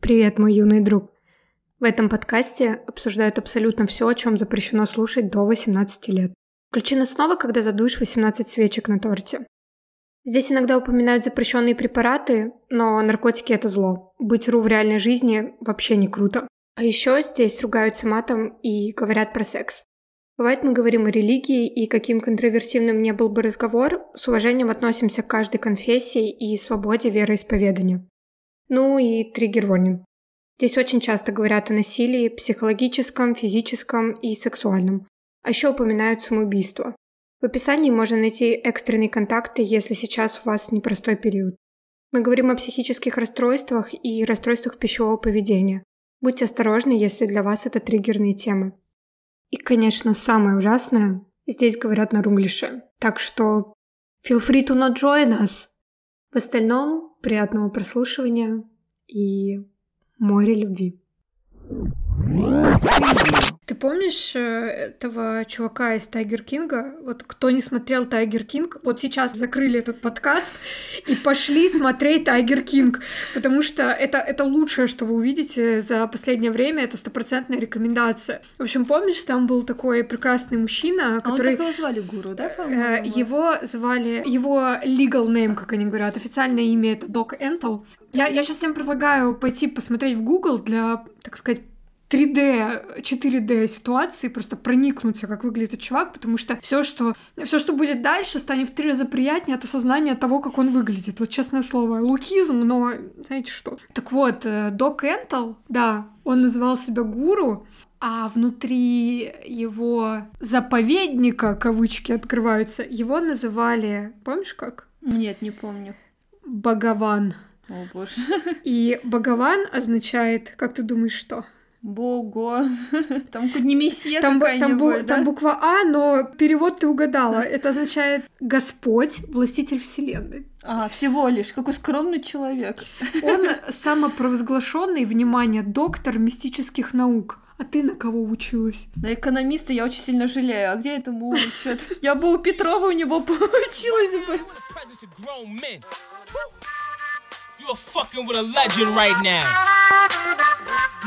Привет, мой юный друг. В этом подкасте обсуждают абсолютно все, о чем запрещено слушать до 18 лет. Включи нас снова, когда задуешь 18 свечек на торте. Здесь иногда упоминают запрещенные препараты, но наркотики это зло. Быть ру в реальной жизни вообще не круто. А еще здесь ругаются матом и говорят про секс. Бывает, мы говорим о религии, и каким контроверсивным не был бы разговор, с уважением относимся к каждой конфессии и свободе вероисповедания. Ну и триггер-ворнинг. Здесь очень часто говорят о насилии психологическом, физическом и сексуальном. А еще упоминают самоубийство. В описании можно найти экстренные контакты, если сейчас у вас непростой период. Мы говорим о психических расстройствах и расстройствах пищевого поведения. Будьте осторожны, если для вас это триггерные темы. И, конечно, самое ужасное, здесь говорят на рунглише. Так что feel free to not join us. В остальном, приятного прослушивания и море любви. Ты помнишь э, этого чувака из Tiger King а? Вот кто не смотрел Tiger King, вот сейчас закрыли этот подкаст и пошли смотреть Tiger King, потому что это, это лучшее, что вы увидите за последнее время, это стопроцентная рекомендация. В общем, помнишь, там был такой прекрасный мужчина, который... А он его звали Гуру, да, э, Его звали... Его legal name, как они говорят, официальное имя это Док Энтл. Я, я сейчас всем предлагаю пойти посмотреть в Google для, так сказать, 3D, 4D ситуации, просто проникнуться, как выглядит этот чувак, потому что все, что, все, что будет дальше, станет в три раза приятнее от осознания того, как он выглядит. Вот честное слово, лукизм, но знаете что? Так вот, э, Док Энтл, да, он называл себя гуру, а внутри его заповедника, кавычки открываются, его называли, помнишь как? Нет, не помню. Богован. О, боже. И Богован означает, как ты думаешь, что? Бого. Там хоть не месье там, там, бу- да? там буква А, но перевод ты угадала. Это означает Господь, властитель Вселенной. А, всего лишь. Какой скромный человек. Он самопровозглашенный, внимание, доктор мистических наук. А ты на кого училась? На экономиста я очень сильно жалею. А где этому учат? Я бы у Петрова у него поучилась бы. Fucking with a legend right now.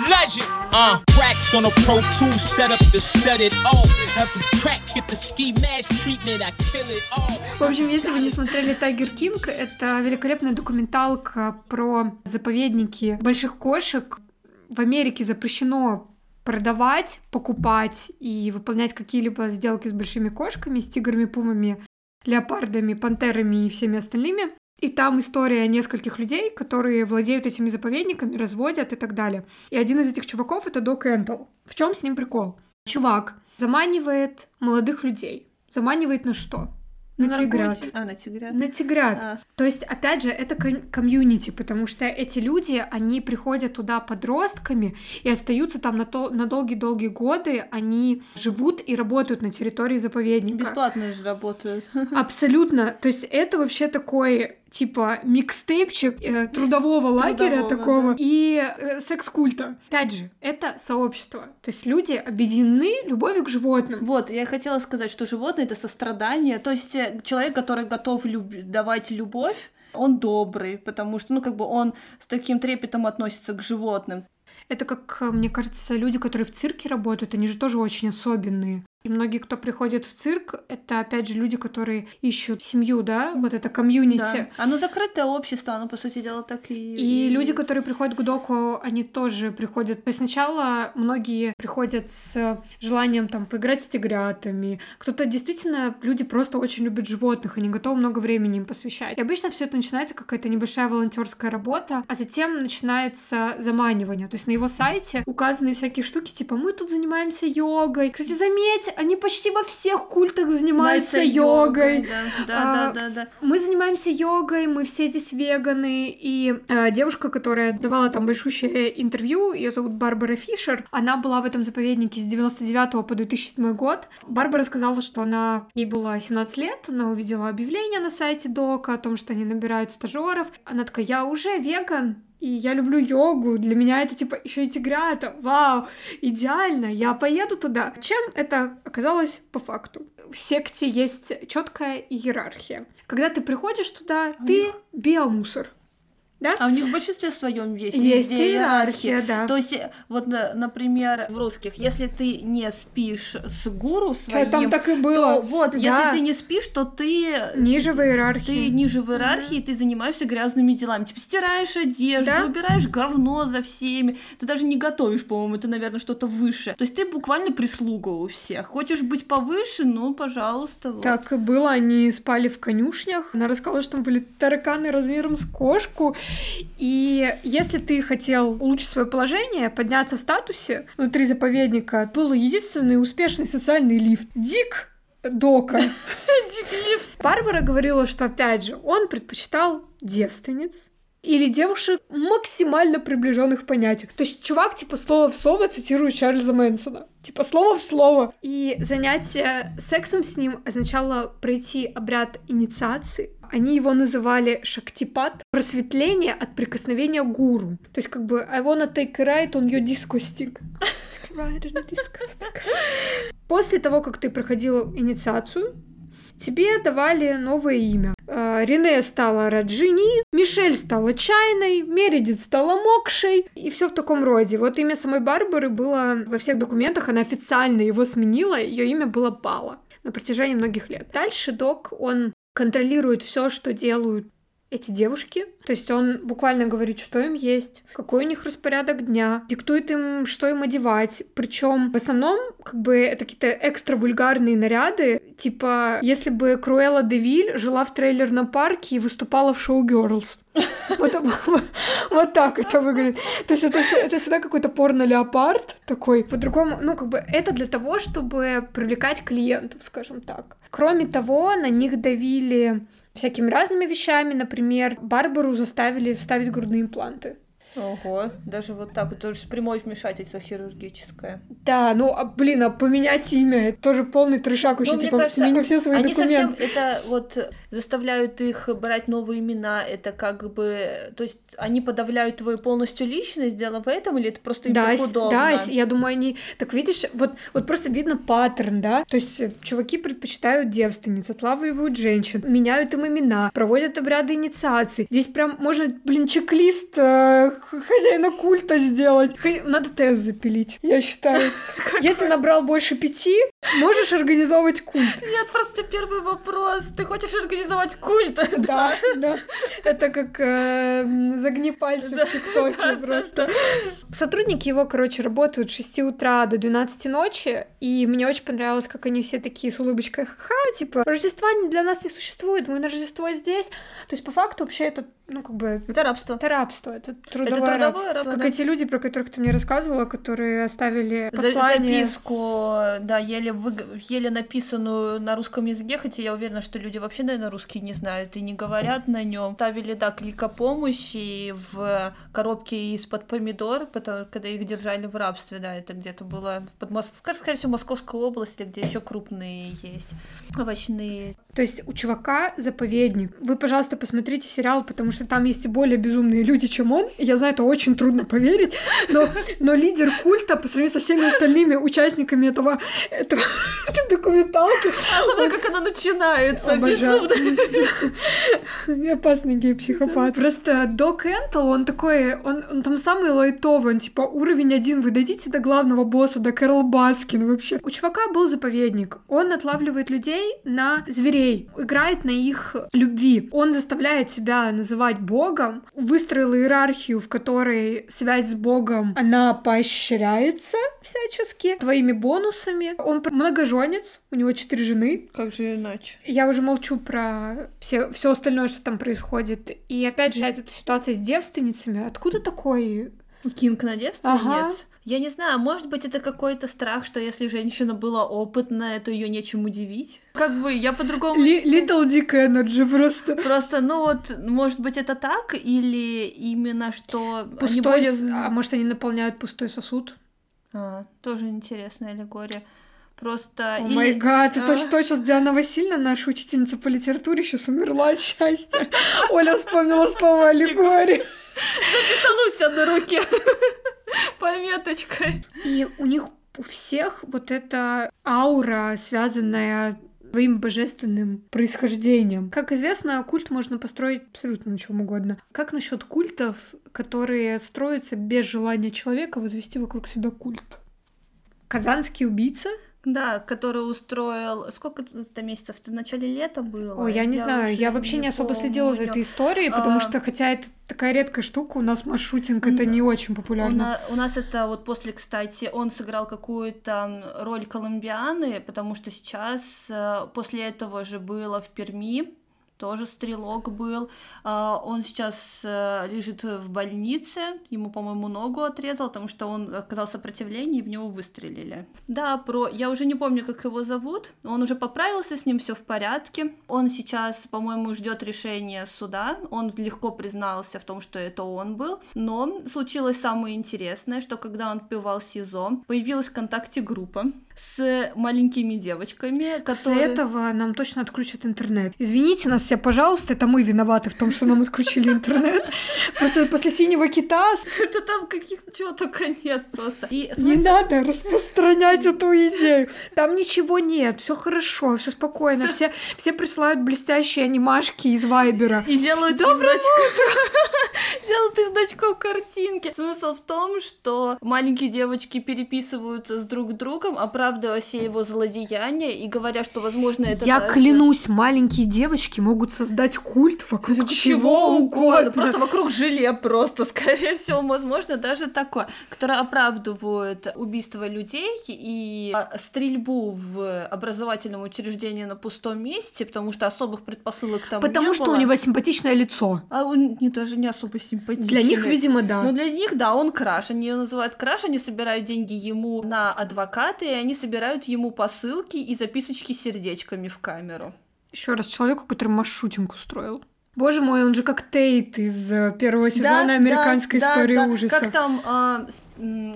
Legend, uh. Racks on a Pro Tool setup to set it off. The track, get the ski mask treatment, I kill it all. В общем, если вы не смотрели Тайгер Кинг, это великолепная документалка про заповедники больших кошек. В Америке запрещено продавать, покупать и выполнять какие-либо сделки с большими кошками, с тиграми, пумами, леопардами, пантерами и всеми остальными. И там история нескольких людей, которые владеют этими заповедниками, разводят и так далее. И один из этих чуваков — это Док Энтл. В чем с ним прикол? Чувак заманивает молодых людей. Заманивает на что? На, на тигрят. А, на тигрят. На тигрят. А. То есть, опять же, это комьюнити, потому что эти люди, они приходят туда подростками и остаются там на, то, на долгие-долгие годы, они живут и работают на территории заповедника. Бесплатно же работают. Абсолютно. То есть, это вообще такой типа микстейпчик э, трудового лагеря такого да. и э, секс-культа. Опять же, это сообщество. То есть люди объединены любовью к животным. Вот, я хотела сказать, что животные — это сострадание. То есть э, человек, который готов люб... давать любовь, он добрый, потому что, ну, как бы он с таким трепетом относится к животным. Это как, мне кажется, люди, которые в цирке работают, они же тоже очень особенные. И многие, кто приходит в цирк, это опять же люди, которые ищут семью, да, вот это комьюнити. Да. Оно закрытое общество, оно, по сути дела, так и... И люди, которые приходят к доку, они тоже приходят... То есть сначала многие приходят с желанием там поиграть с тигрятами. Кто-то действительно, люди просто очень любят животных, они готовы много времени им посвящать. И обычно все это начинается какая-то небольшая волонтерская работа, а затем начинается заманивание. То есть на его сайте указаны всякие штуки, типа мы тут занимаемся йогой. Кстати, заметь, они почти во всех культах занимаются йогой. йогой. Да, да, а, да, да, да. Мы занимаемся йогой, мы все здесь веганы. И а, девушка, которая давала там большущее интервью, ее зовут Барбара Фишер, она была в этом заповеднике с 99 по 2007 год. Барбара сказала, что она ей было 17 лет, она увидела объявление на сайте Дока о том, что они набирают стажеров. Она такая, я уже веган, и я люблю йогу, для меня это типа еще и тигрята, вау, идеально, я поеду туда. Чем это оказалось по факту? В секте есть четкая иерархия. Когда ты приходишь туда, ты биомусор. Да? А у них в большинстве своем есть, Есть везде иерархия, да. То есть, э, вот, на- например, в русских, если ты не спишь с гуру своим, там так и было. то вот, Да. если ты не спишь, то ты Ниже в иерархии. Ты ниже в иерархии, ты занимаешься грязными делами. Типа стираешь одежду, Да. убираешь говно за всеми. Ты даже не готовишь, по-моему, это, наверное, что-то выше. То есть ты буквально прислуга у всех. Хочешь быть повыше, ну, пожалуйста. вот. Так и было, они спали в конюшнях. Она рассказала, что там были тараканы размером с кошку. И если ты хотел улучшить свое положение, подняться в статусе внутри заповедника, был единственный успешный социальный лифт. Дик Дока. Барбара говорила, что, опять же, он предпочитал девственниц или девушек максимально приближенных понятию. То есть чувак, типа, слово в слово цитирует Чарльза Мэнсона. Типа, слово в слово. И занятие сексом с ним означало пройти обряд инициации. Они его называли шактипат, просветление от прикосновения гуру. То есть, как бы, I wanna take a ride on your disco stick. On disco. После того, как ты проходил инициацию, тебе давали новое имя. Э, Рене стала Раджини, Мишель стала Чайной, Мередит стала Мокшей, и все в таком роде. Вот имя самой Барбары было во всех документах, она официально его сменила, ее имя было Бала на протяжении многих лет. Дальше док, он контролирует все, что делают эти девушки. То есть он буквально говорит, что им есть, какой у них распорядок дня, диктует им, что им одевать. Причем в основном, как бы, это какие-то экстра вульгарные наряды. Типа, если бы Круэлла Девиль жила в трейлерном парке и выступала в шоу Girls. Вот, так это выглядит. То есть это всегда какой-то порно-леопард такой. По-другому, ну, как бы, это для того, чтобы привлекать клиентов, скажем так. Кроме того, на них давили всякими разными вещами. Например, Барбару заставили вставить грудные импланты. Ого, даже вот так, это же прямое вмешательство хирургическое. Да, ну, а, блин, а поменять имя, это тоже полный трешак вообще, Ну, типа, кажется, смени все свои Они документы. совсем это вот заставляют их брать новые имена, это как бы, то есть они подавляют твою полностью личность, дело в этом, или это просто им Да, так удобно? да, я думаю, они... Так видишь, вот, вот просто видно паттерн, да? То есть э, чуваки предпочитают девственниц, отлавливают женщин, меняют им имена, проводят обряды инициации. Здесь прям можно, блин, чек-лист э, хозяина культа сделать. Надо тест запилить, я считаю. Если набрал больше пяти, можешь организовывать культ. Нет, просто первый вопрос. Ты хочешь организовать культ? Да, да. Это как э, загни пальцы Да, в ТикТоке да, да, просто. Сотрудники его, короче, работают с 6 утра до 12 ночи, и мне очень понравилось, как они все такие с улыбочкой, ха, типа, Рождества для нас не существует, мы на Рождество здесь. То есть, по факту, вообще, это, ну, как бы, Это рабство. это рабство, это трудовое, трудовое рабство. рабство, Как да. эти люди, про которых ты мне рассказывала, которые оставили послание. Записку, да, еле, выг- еле написанную на русском языке, хотя я уверена, что люди вообще, наверное, русский не знают и не говорят на нем. Ставили, да, клика помощи в коробке из-под помидор, потому, когда их держали в рабстве, да, это где-то было под Мос... скорее всего, Московская область, где еще крупные есть овощные. То есть у чувака заповедник. Вы, пожалуйста, посмотрите сериал, потому что там есть и более безумные люди, чем он. Я знаю, это очень трудно поверить, но, но лидер культа по сравнению со всеми остальными участниками этого, этого документалки Особенно, как она начинается, Обожаю. безумно. Опасный гей-психопат. Просто Док Энтл, он такой, он, он там самый лайтовый, он типа уровень один, вы дойдите до главного босса, до Кэрол Баскин вообще. У чувака был заповедник. Он отлавливает людей на зверей, играет на их любви. Он заставляет себя называть богом, выстроил иерархию, в которой связь с богом, она поощряется всячески твоими бонусами. Он многоженец, у него четыре жены, Как же иначе? я уже молчу про все, все остальное, что там происходит. И опять же, эта ситуация с девственницами. Откуда такой? Кинг на девственниц? Ага. Я не знаю, может быть, это какой-то страх, что если женщина была опытная, то ее нечем удивить. Как бы я по-другому... Little Dick Energy просто. Просто, ну вот, может быть, это так, или именно что они Пустой, более... с- а может, они наполняют пустой сосуд? А, тоже интересная аллегория. Просто... О май гад, это А. что, сейчас Диана Васильевна, наша учительница по литературе, сейчас умерла от счастья. Оля вспомнила слово аллегория. Записану себя на руке пометочкой. И у них у всех вот эта аура, связанная своим божественным происхождением. Как известно, культ можно построить абсолютно на чем угодно. Как насчет культов, которые строятся без желания человека возвести вокруг себя культ? Казанский убийца да, который устроил... Сколько это месяцев? Это в начале лета было? Ой, я не я знаю. Я вообще не, не особо следила за этой историей, потому а... что, хотя это такая редкая штука, у нас маршрутинг это не очень популярно. У, на... у нас это вот после, кстати, он сыграл какую-то роль колумбианы, потому что сейчас, э, после этого же было в Перми, тоже стрелок был. А, он сейчас э, лежит в больнице, ему, по-моему, ногу отрезал, потому что он оказал сопротивление, и в него выстрелили. Да, про... Я уже не помню, как его зовут. Он уже поправился, с ним все в порядке. Он сейчас, по-моему, ждет решения суда. Он легко признался в том, что это он был. Но случилось самое интересное, что когда он пивал СИЗО, появилась ВКонтакте группа с маленькими девочками, которые... После этого нам точно отключат интернет. Извините нас все, пожалуйста, это мы виноваты в том, что нам отключили интернет. Просто после синего кита... Это там каких чего только нет просто. И Не надо распространять эту идею. Там ничего нет, все хорошо, все спокойно. Все, все присылают блестящие анимашки из Вайбера. И делают Доброе из Делают из значков картинки. Смысл в том, что маленькие девочки переписываются с друг другом, оправдывая все его злодеяния и говоря, что, возможно, это Я даже... клянусь, маленькие девочки могут создать культ вокруг чего угодно. Просто вокруг желе просто, скорее всего, возможно, даже такое, которое оправдывает убийство людей и а, стрельбу в образовательном учреждении на пустом месте, потому что особых предпосылок там Потому не что было. у него симпатичное лицо. А он не даже не особо симпатичный. Для них, видимо, да. Но для них, да, он краш. Они его называют краш, они собирают деньги ему на адвокаты, и они собирают ему посылки и записочки сердечками в камеру. Еще раз человеку, который маршрутинг устроил. Боже мой, он же как Тейт из э, первого сезона да, американской да, истории да, ужасов. Как там, а,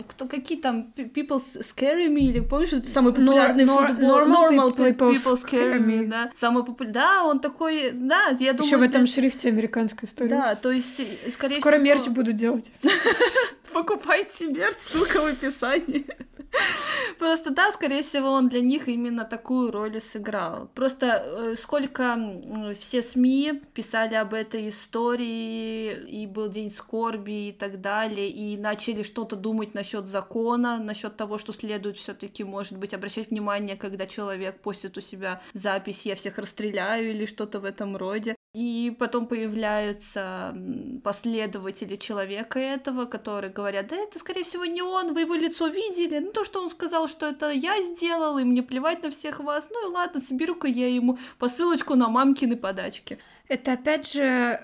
кто, какие там People Scary Me, или помнишь, это самый популярный nor, футбол? Normal, normal People, people Scary Me, да. Самый популярный, да, он такой, да, я думаю... Еще в этом шрифте американской истории. Да, то есть, скорее Скоро всего... мерч буду делать. Покупайте мерч, ссылка в описании. Просто да, скорее всего, он для них именно такую роль и сыграл. Просто э, сколько все СМИ писали об этой истории, и был день скорби и так далее, и начали что-то думать насчет закона, насчет того, что следует все-таки, может быть, обращать внимание, когда человек постит у себя запись, я всех расстреляю или что-то в этом роде. И потом появляются последователи человека этого, которые говорят, да это, скорее всего, не он, вы его лицо видели. Ну, то, что он сказал, что это я сделал, и мне плевать на всех вас. Ну и ладно, соберу-ка я ему посылочку на мамкины подачки. Это, опять же,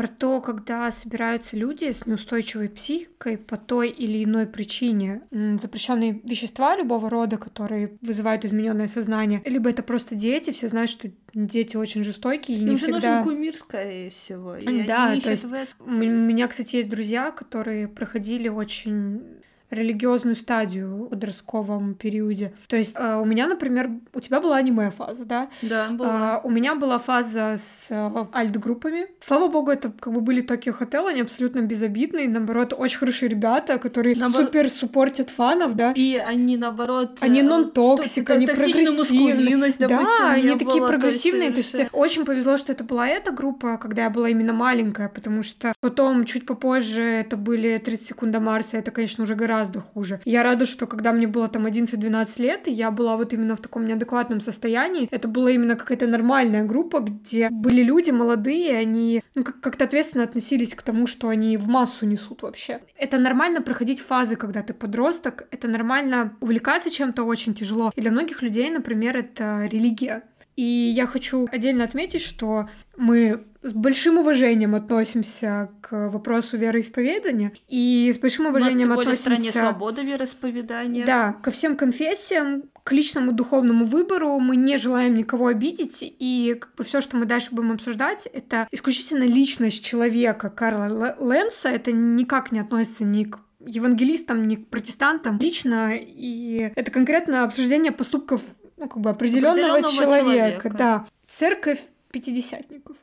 про то, когда собираются люди с неустойчивой психикой по той или иной причине. Запрещенные вещества любого рода, которые вызывают измененное сознание, либо это просто дети, все знают, что дети очень жестокие и Им не же всегда... нужен кумир, скорее всего. И да, то есть в... у меня, кстати, есть друзья, которые проходили очень религиозную стадию в подростковом периоде. То есть э, у меня, например, у тебя была аниме-фаза, да? Да, была. Э, у меня была фаза с э, альт-группами. Слава богу, это как бы были Токио Хотел, они абсолютно безобидные, наоборот, очень хорошие ребята, которые наоборот... супер суппортят фанов, да? И они, наоборот... Они нон-токсик, они прогрессивные. Да, они такие прогрессивные. То есть, то есть очень повезло, что это была эта группа, когда я была именно маленькая, потому что потом, чуть попозже, это были 30 секунд до Марса, это, конечно, уже гораздо гораздо хуже. Я рада, что когда мне было там 11-12 лет, я была вот именно в таком неадекватном состоянии, это была именно какая-то нормальная группа, где были люди молодые, они ну, как-то ответственно относились к тому, что они в массу несут вообще. Это нормально проходить фазы, когда ты подросток, это нормально увлекаться чем-то очень тяжело. И для многих людей, например, это религия. И я хочу отдельно отметить, что мы с большим уважением относимся к вопросу вероисповедания и с большим уважением Мы в относимся... стране свободы вероисповедания. Да, ко всем конфессиям, к личному духовному выбору. Мы не желаем никого обидеть, и как бы все, что мы дальше будем обсуждать, это исключительно личность человека Карла Лэнса, это никак не относится ни к евангелистам, ни к протестантам лично, и это конкретно обсуждение поступков ну, как бы определенного человека, человека, да. Церковь пятидесятников.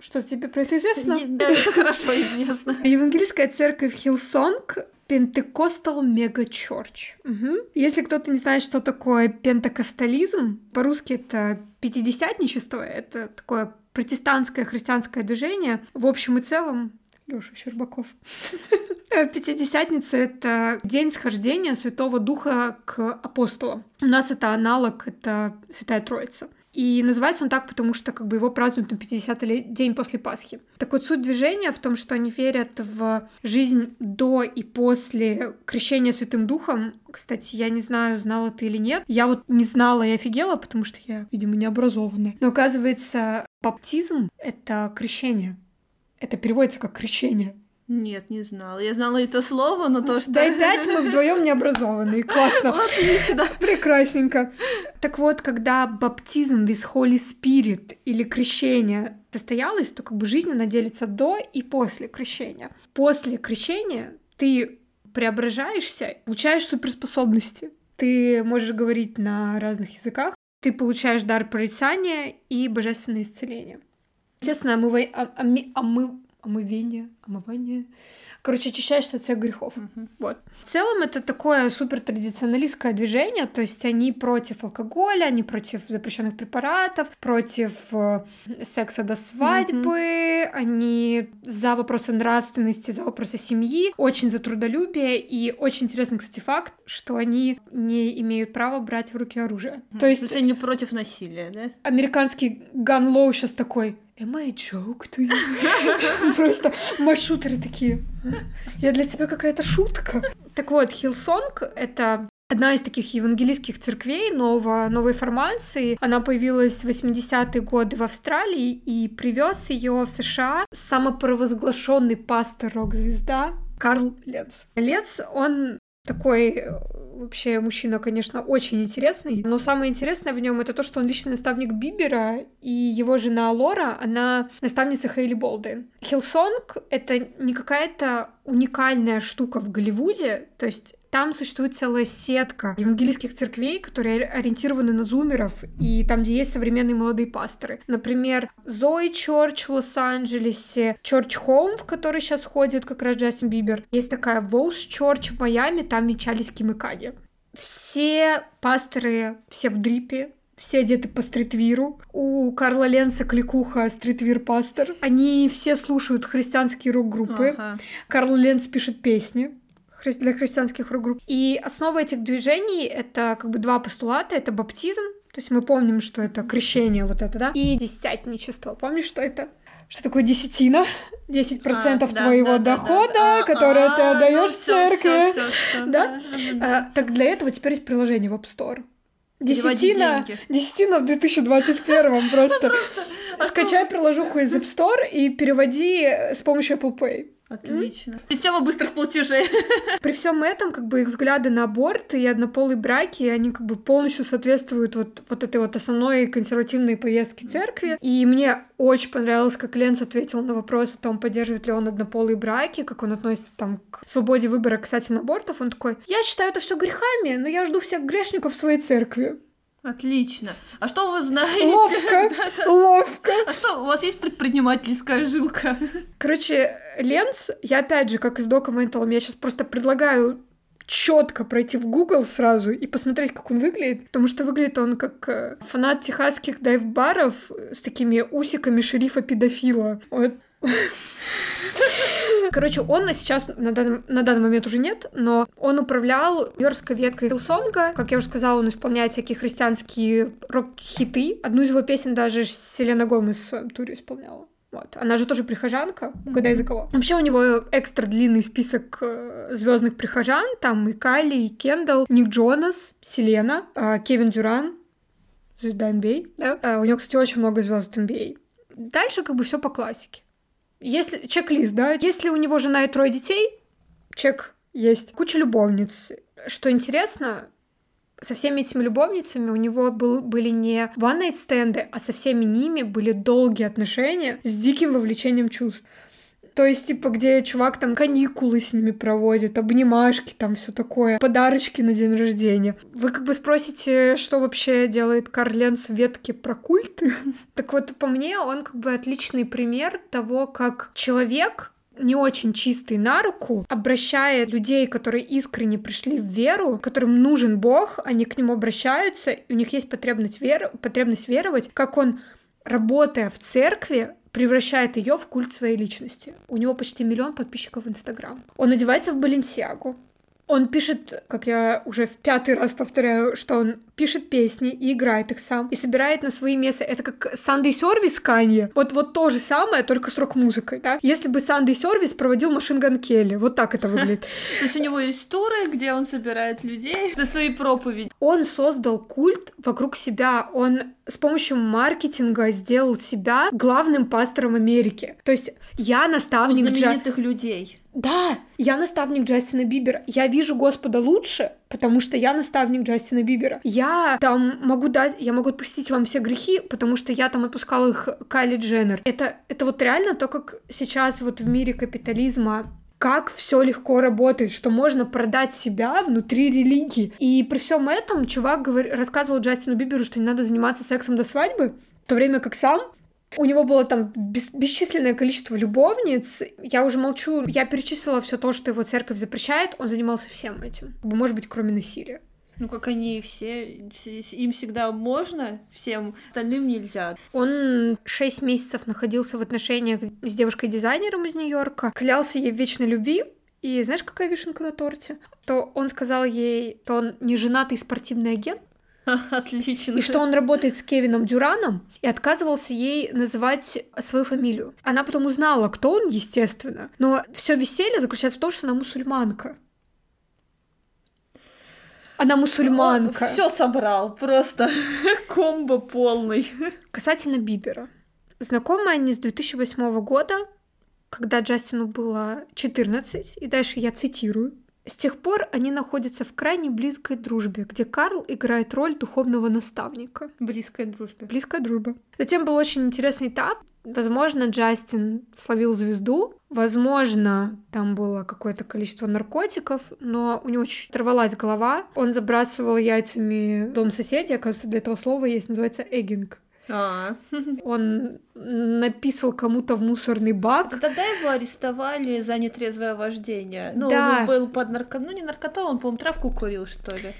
Что тебе про это известно? Да, это хорошо известно. Евангельская церковь Hillsong Pentecostal Mega Church. Если кто-то не знает, что такое пентекостализм, по-русски это пятидесятничество, это такое протестантское христианское движение. В общем и целом, Лёша Щербаков. Пятидесятница — это день схождения Святого Духа к апостолам. У нас это аналог, это Святая Троица. И называется он так, потому что как бы его празднуют на 50-й день после Пасхи. Так вот, суть движения в том, что они верят в жизнь до и после крещения Святым Духом. Кстати, я не знаю, знала ты или нет. Я вот не знала и офигела, потому что я, видимо, не образованная. Но оказывается, баптизм — это крещение. Это переводится как крещение. Нет, не знала. Я знала это слово, но то, что... Да и пять мы вдвоем не образованные. Классно. Отлично. Прекрасненько. Так вот, когда баптизм без Holy Spirit или крещение состоялось, то как бы жизнь, она делится до и после крещения. После крещения ты преображаешься, получаешь суперспособности. Ты можешь говорить на разных языках, ты получаешь дар прорицания и божественное исцеление. Естественно, омывай... омы... омы омывение, омывание. Короче, очищаешься от всех грехов. Мгм. Вот. В целом это такое супер традиционалистское движение, то есть они против алкоголя, они против запрещенных препаратов, против э, секса до свадьбы, они за вопросы нравственности, за вопросы семьи, очень за трудолюбие и очень интересный, кстати, факт, что они не имеют права брать в руки оружие. То есть есть они против насилия, да? американский law сейчас такой Am I a joke to you? Просто маршрутеры такие. Я для тебя какая-то шутка. Так вот, Hillsong — это Одна из таких евангелийских церквей нового, новой формации, она появилась в 80-е годы в Австралии и привез ее в США самопровозглашенный пастор рок-звезда Карл Ленц. Ленц, он такой э, вообще мужчина, конечно, очень интересный, но самое интересное в нем это то, что он личный наставник Бибера, и его жена Лора, она наставница Хейли Болдуин. Hillsong — это не какая-то уникальная штука в Голливуде, то есть там существует целая сетка евангелийских церквей, которые ориентированы на зумеров, и там, где есть современные молодые пасторы. Например, Зои Чорч в Лос-Анджелесе, Чорч Хоум, в который сейчас ходит как раз Джастин Бибер. Есть такая Волс Чорч в Майами, там венчались Ким и Кади. Все пасторы, все в дрипе, все одеты по стритвиру. У Карла Ленца кликуха стритвир-пастор. Они все слушают христианские рок-группы. Ага. Карл Ленц пишет песни для христианских рок-групп. И основа этих движений — это как бы два постулата. Это баптизм, то есть мы помним, что это крещение вот это, да? И десятничество. Помнишь, что это? Что такое десятина? 10% А, да, твоего да, да, дохода, да. А, который ты а, отдаешь ну в всё, всё, церкви. всё, всё, Да? да, А, так для этого теперь есть приложение в App Store. Десятина, десятина в 2021 просто. Скачай приложуху из App Store и переводи с помощью Apple Pay. Отлично. Система быстрых платежей. При всем этом, как бы их взгляды на аборт и однополые браки, они как бы полностью соответствуют вот, вот этой вот основной консервативной повестке церкви. И мне очень понравилось, как Ленц ответил на вопрос о том, поддерживает ли он однополые браки, как он относится там к свободе выбора касательно абортов. Он такой, я считаю это все грехами, но я жду всех грешников в своей церкви. Отлично. А что вы знаете? Ловко, ловко. А что, у вас есть предпринимательская жилка? Короче, Ленц, я опять же, как из документалом, я сейчас просто предлагаю четко пройти в Google сразу и посмотреть, как он выглядит, потому что выглядит он как э, фанат техасских дайв-баров э, с такими усиками шерифа-педофила. Вот. Короче, он сейчас на данный, на данный момент уже нет, но он управлял нью-йоркской веткой Hillsong а. Как я уже сказала, он исполняет всякие христианские рок-хиты. Одну из его песен даже Селена Гомес в своем туре исполняла. Вот. Она же тоже прихожанка, угадай за кого. Вообще у него экстра длинный список звездных прихожан. Там и Кайли, и Кендалл, Ник Джонас, Селена, э, Кевин Дюран, звезда NBA. Да? Э, У него, кстати, очень много звезд NBA. Дальше как бы все по классике. Если чек-лист, да, если у него жена и трое детей, чек есть. Куча любовниц. Что интересно, со всеми этими любовницами у него был, были не one night стенды, а со всеми ними были долгие отношения с диким вовлечением чувств. То есть, типа, где чувак там каникулы с ними проводит, обнимашки, там все такое, подарочки на день рождения. Вы как бы спросите, что вообще делает Карленс в ветке про культы? Так вот, по мне, он как бы отличный пример того, как человек не очень чистый на руку, обращая людей, которые искренне пришли в веру, которым нужен Бог, они к нему обращаются, у них есть потребность, вер... потребность веровать, как он, работая в церкви, превращает ее в культ своей личности. У него почти миллион подписчиков в Инстаграм. Он одевается в Баленсиагу. Он пишет, как я уже в пятый раз повторяю, что он пишет песни и играет их сам, и собирает на свои места. Это как Sunday Service Канье. Вот, вот то же самое, только с рок-музыкой, да? Если бы Sunday Service проводил Машин Ган Келли, вот так это выглядит. То есть у него есть туры, где он собирает людей за свои проповеди. Он создал культ вокруг себя, он с помощью маркетинга сделал себя главным пастором Америки. То есть я наставник... У знаменитых людей. Да, я наставник Джастина Бибера. Я вижу Господа лучше, потому что я наставник Джастина Бибера. Я там могу дать, я могу отпустить вам все грехи, потому что я там отпускал их Кайли Дженнер. Это, это вот реально то, как сейчас вот в мире капитализма как все легко работает, что можно продать себя внутри религии. И при всем этом чувак говор... рассказывал Джастину Биберу, что не надо заниматься сексом до свадьбы, в то время как сам у него было там бес- бесчисленное количество любовниц. Я уже молчу. Я перечислила все то, что его церковь запрещает. Он занимался всем этим. Может быть, кроме насилия. Ну, как они все, все, им всегда можно, всем остальным нельзя. Он шесть месяцев находился в отношениях с девушкой-дизайнером из Нью-Йорка, клялся ей в вечной любви, и знаешь, какая вишенка на торте? То он сказал ей, что он не женатый спортивный агент, Отлично. И что он работает с Кевином Дюраном и отказывался ей называть свою фамилию. Она потом узнала, кто он, естественно. Но все веселье заключается в том, что она мусульманка. Она мусульманка. Все собрал, просто комбо полный. Касательно Бибера. Знакомы они с 2008 года, когда Джастину было 14, и дальше я цитирую. С тех пор они находятся в крайне близкой дружбе, где Карл играет роль духовного наставника. Близкая дружба. Близкая дружба. Затем был очень интересный этап. Возможно, Джастин словил звезду, возможно, там было какое-то количество наркотиков, но у него чуть-чуть оторвалась голова. Он забрасывал яйцами дом соседей, оказывается, для этого слова есть, называется эггинг. А. Он написал кому-то в мусорный бак. Тогда его арестовали за нетрезвое вождение. Ну, Да. он был под нарко... Ну, не наркотой, он, по-моему, травку курил, что ли.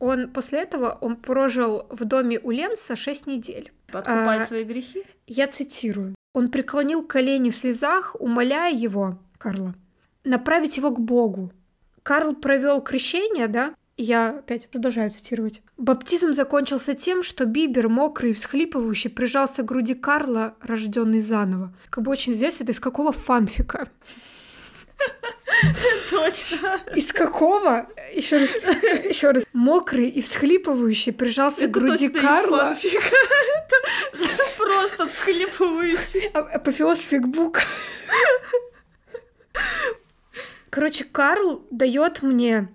Он после этого он прожил в доме у Ленца 6 недель. Подкупая А, свои грехи. Я цитирую. Он преклонил колени в слезах, умоляя его, Карла, направить его к Богу. Карл провел крещение, да? Я опять продолжаю цитировать. Баптизм закончился тем, что Бибер, мокрый и всхлипывающий, прижался к груди Карла, рожденный заново. Как бы очень известно, это из какого фанфика? Точно. Из какого? Еще раз, еще раз. Мокрый и всхлипывающий прижался к груди точно Карла. Это это просто всхлипывающий. А- Апофеоз фигбук. Короче, Карл дает мне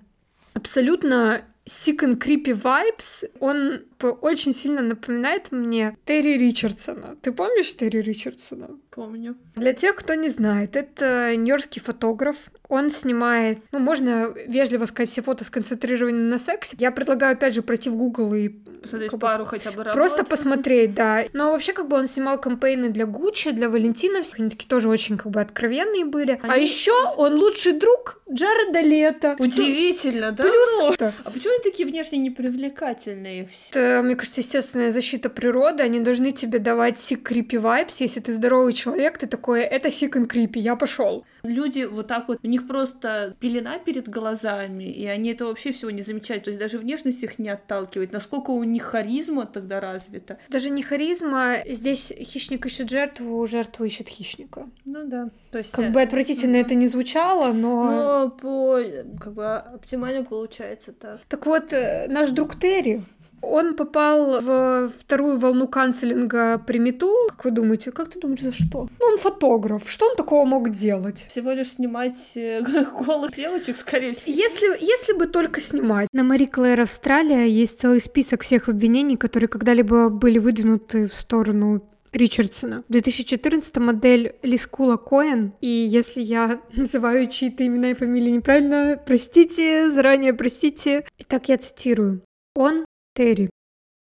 абсолютно sick and creepy vibes. Он очень сильно напоминает мне Терри Ричардсона. Ты помнишь Терри Ричардсона? Помню. Для тех, кто не знает, это нью-йоркский фотограф. Он снимает, ну, можно вежливо сказать, все фото сконцентрированы на сексе. Я предлагаю, опять же, пройти в Google и Посмотреть как бы пару хотя бы работ. Просто посмотреть, да. Но вообще, как бы он снимал campaign ы для Гуччи, для Валентина, они такие тоже очень как бы откровенные были. А Они- еще он лучший друг Джареда Лето. Удивительно, да? Плюс ну? А почему они такие внешне непривлекательные все? Это, мне кажется, естественная защита природы. Они должны тебе давать sick creepy vibes. Если ты здоровый человек, ты такой, это sick and creepy, я пошел. Люди вот так вот, у них просто пелена перед глазами, и они это вообще всего не замечают. То есть даже внешность их не отталкивает. Насколько у них харизма тогда развита. Даже не харизма, здесь хищник ищет жертву, жертва ищет хищника. Ну да. То есть... Как э, бы отвратительно это не звучало, но... Но по как бы оптимально получается так. Так вот, э, наш друг Терри, он попал в вторую волну канцелинга при МИТУ. Как вы думаете, как ты думаешь, за что? Ну, он фотограф. Что он такого мог делать? Всего лишь снимать э, голых девочек, скорее всего. Если, если бы только снимать. На Мари Клэр Австралия есть целый список всех обвинений, которые когда-либо были выдвинуты в сторону Ричардсона. В 2014 модель Лискула Коэн, и если я называю чьи-то имена и фамилии неправильно, простите, заранее простите. Итак, я цитирую. Он, Терри,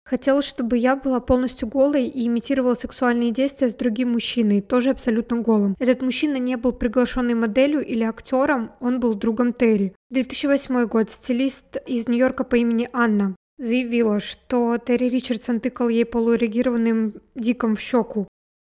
Хотелось, чтобы я была полностью голой и имитировала сексуальные действия с другим мужчиной, тоже абсолютно голым. Этот мужчина не был приглашенной моделью или актером, он был другом Терри. 2008 год. Стилист из Нью-Йорка по имени Анна заявила, что Терри Ричардсон тыкал ей полуэрегированным диком в щеку.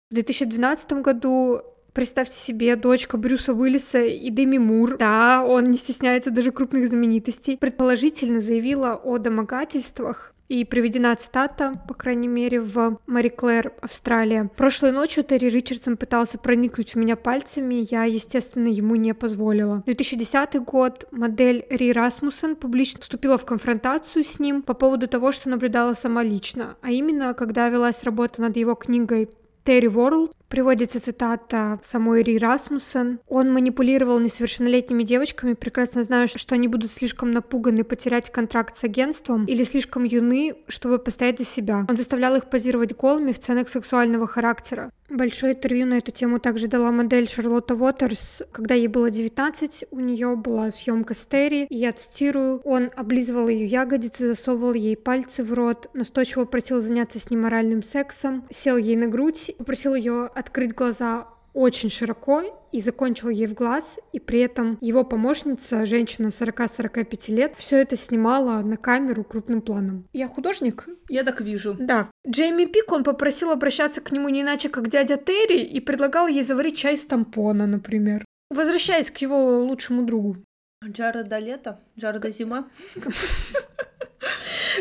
В 2012 году Представьте себе, дочка Брюса Уиллиса и Деми Мур, да, он не стесняется даже крупных знаменитостей, предположительно заявила о домогательствах и приведена цитата, по крайней мере, в Мари Клэр, Австралия. Прошлой ночью Терри Ричардсон пытался проникнуть в меня пальцами, я, естественно, ему не позволила. 2010 год модель Ри Расмуссен публично вступила в конфронтацию с ним по поводу того, что наблюдала сама лично, а именно, когда велась работа над его книгой Терри Ворлд приводится цитата самой Ри Расмуссен. Он манипулировал несовершеннолетними девочками, прекрасно зная, что они будут слишком напуганы потерять контракт с агентством или слишком юны, чтобы постоять за себя. Он заставлял их позировать голыми в ценах сексуального характера. Большое интервью на эту тему также дала модель Шарлотта Уотерс. Когда ей было 19, у нее была съемка с Терри, и я цитирую, он облизывал ее ягодицы, засовывал ей пальцы в рот, настойчиво просил заняться с ним моральным сексом, сел ей на грудь, попросил ее открыть глаза очень широко и закончил ей в глаз, и при этом его помощница, женщина 40-45 лет, все это снимала на камеру крупным планом. Я художник? Я так вижу. Да. Джейми Пик, он попросил обращаться к нему не иначе, как дядя Терри, и предлагал ей заварить чай из тампона, например. Возвращаясь к его лучшему другу. Джареда лето, Джареда зима.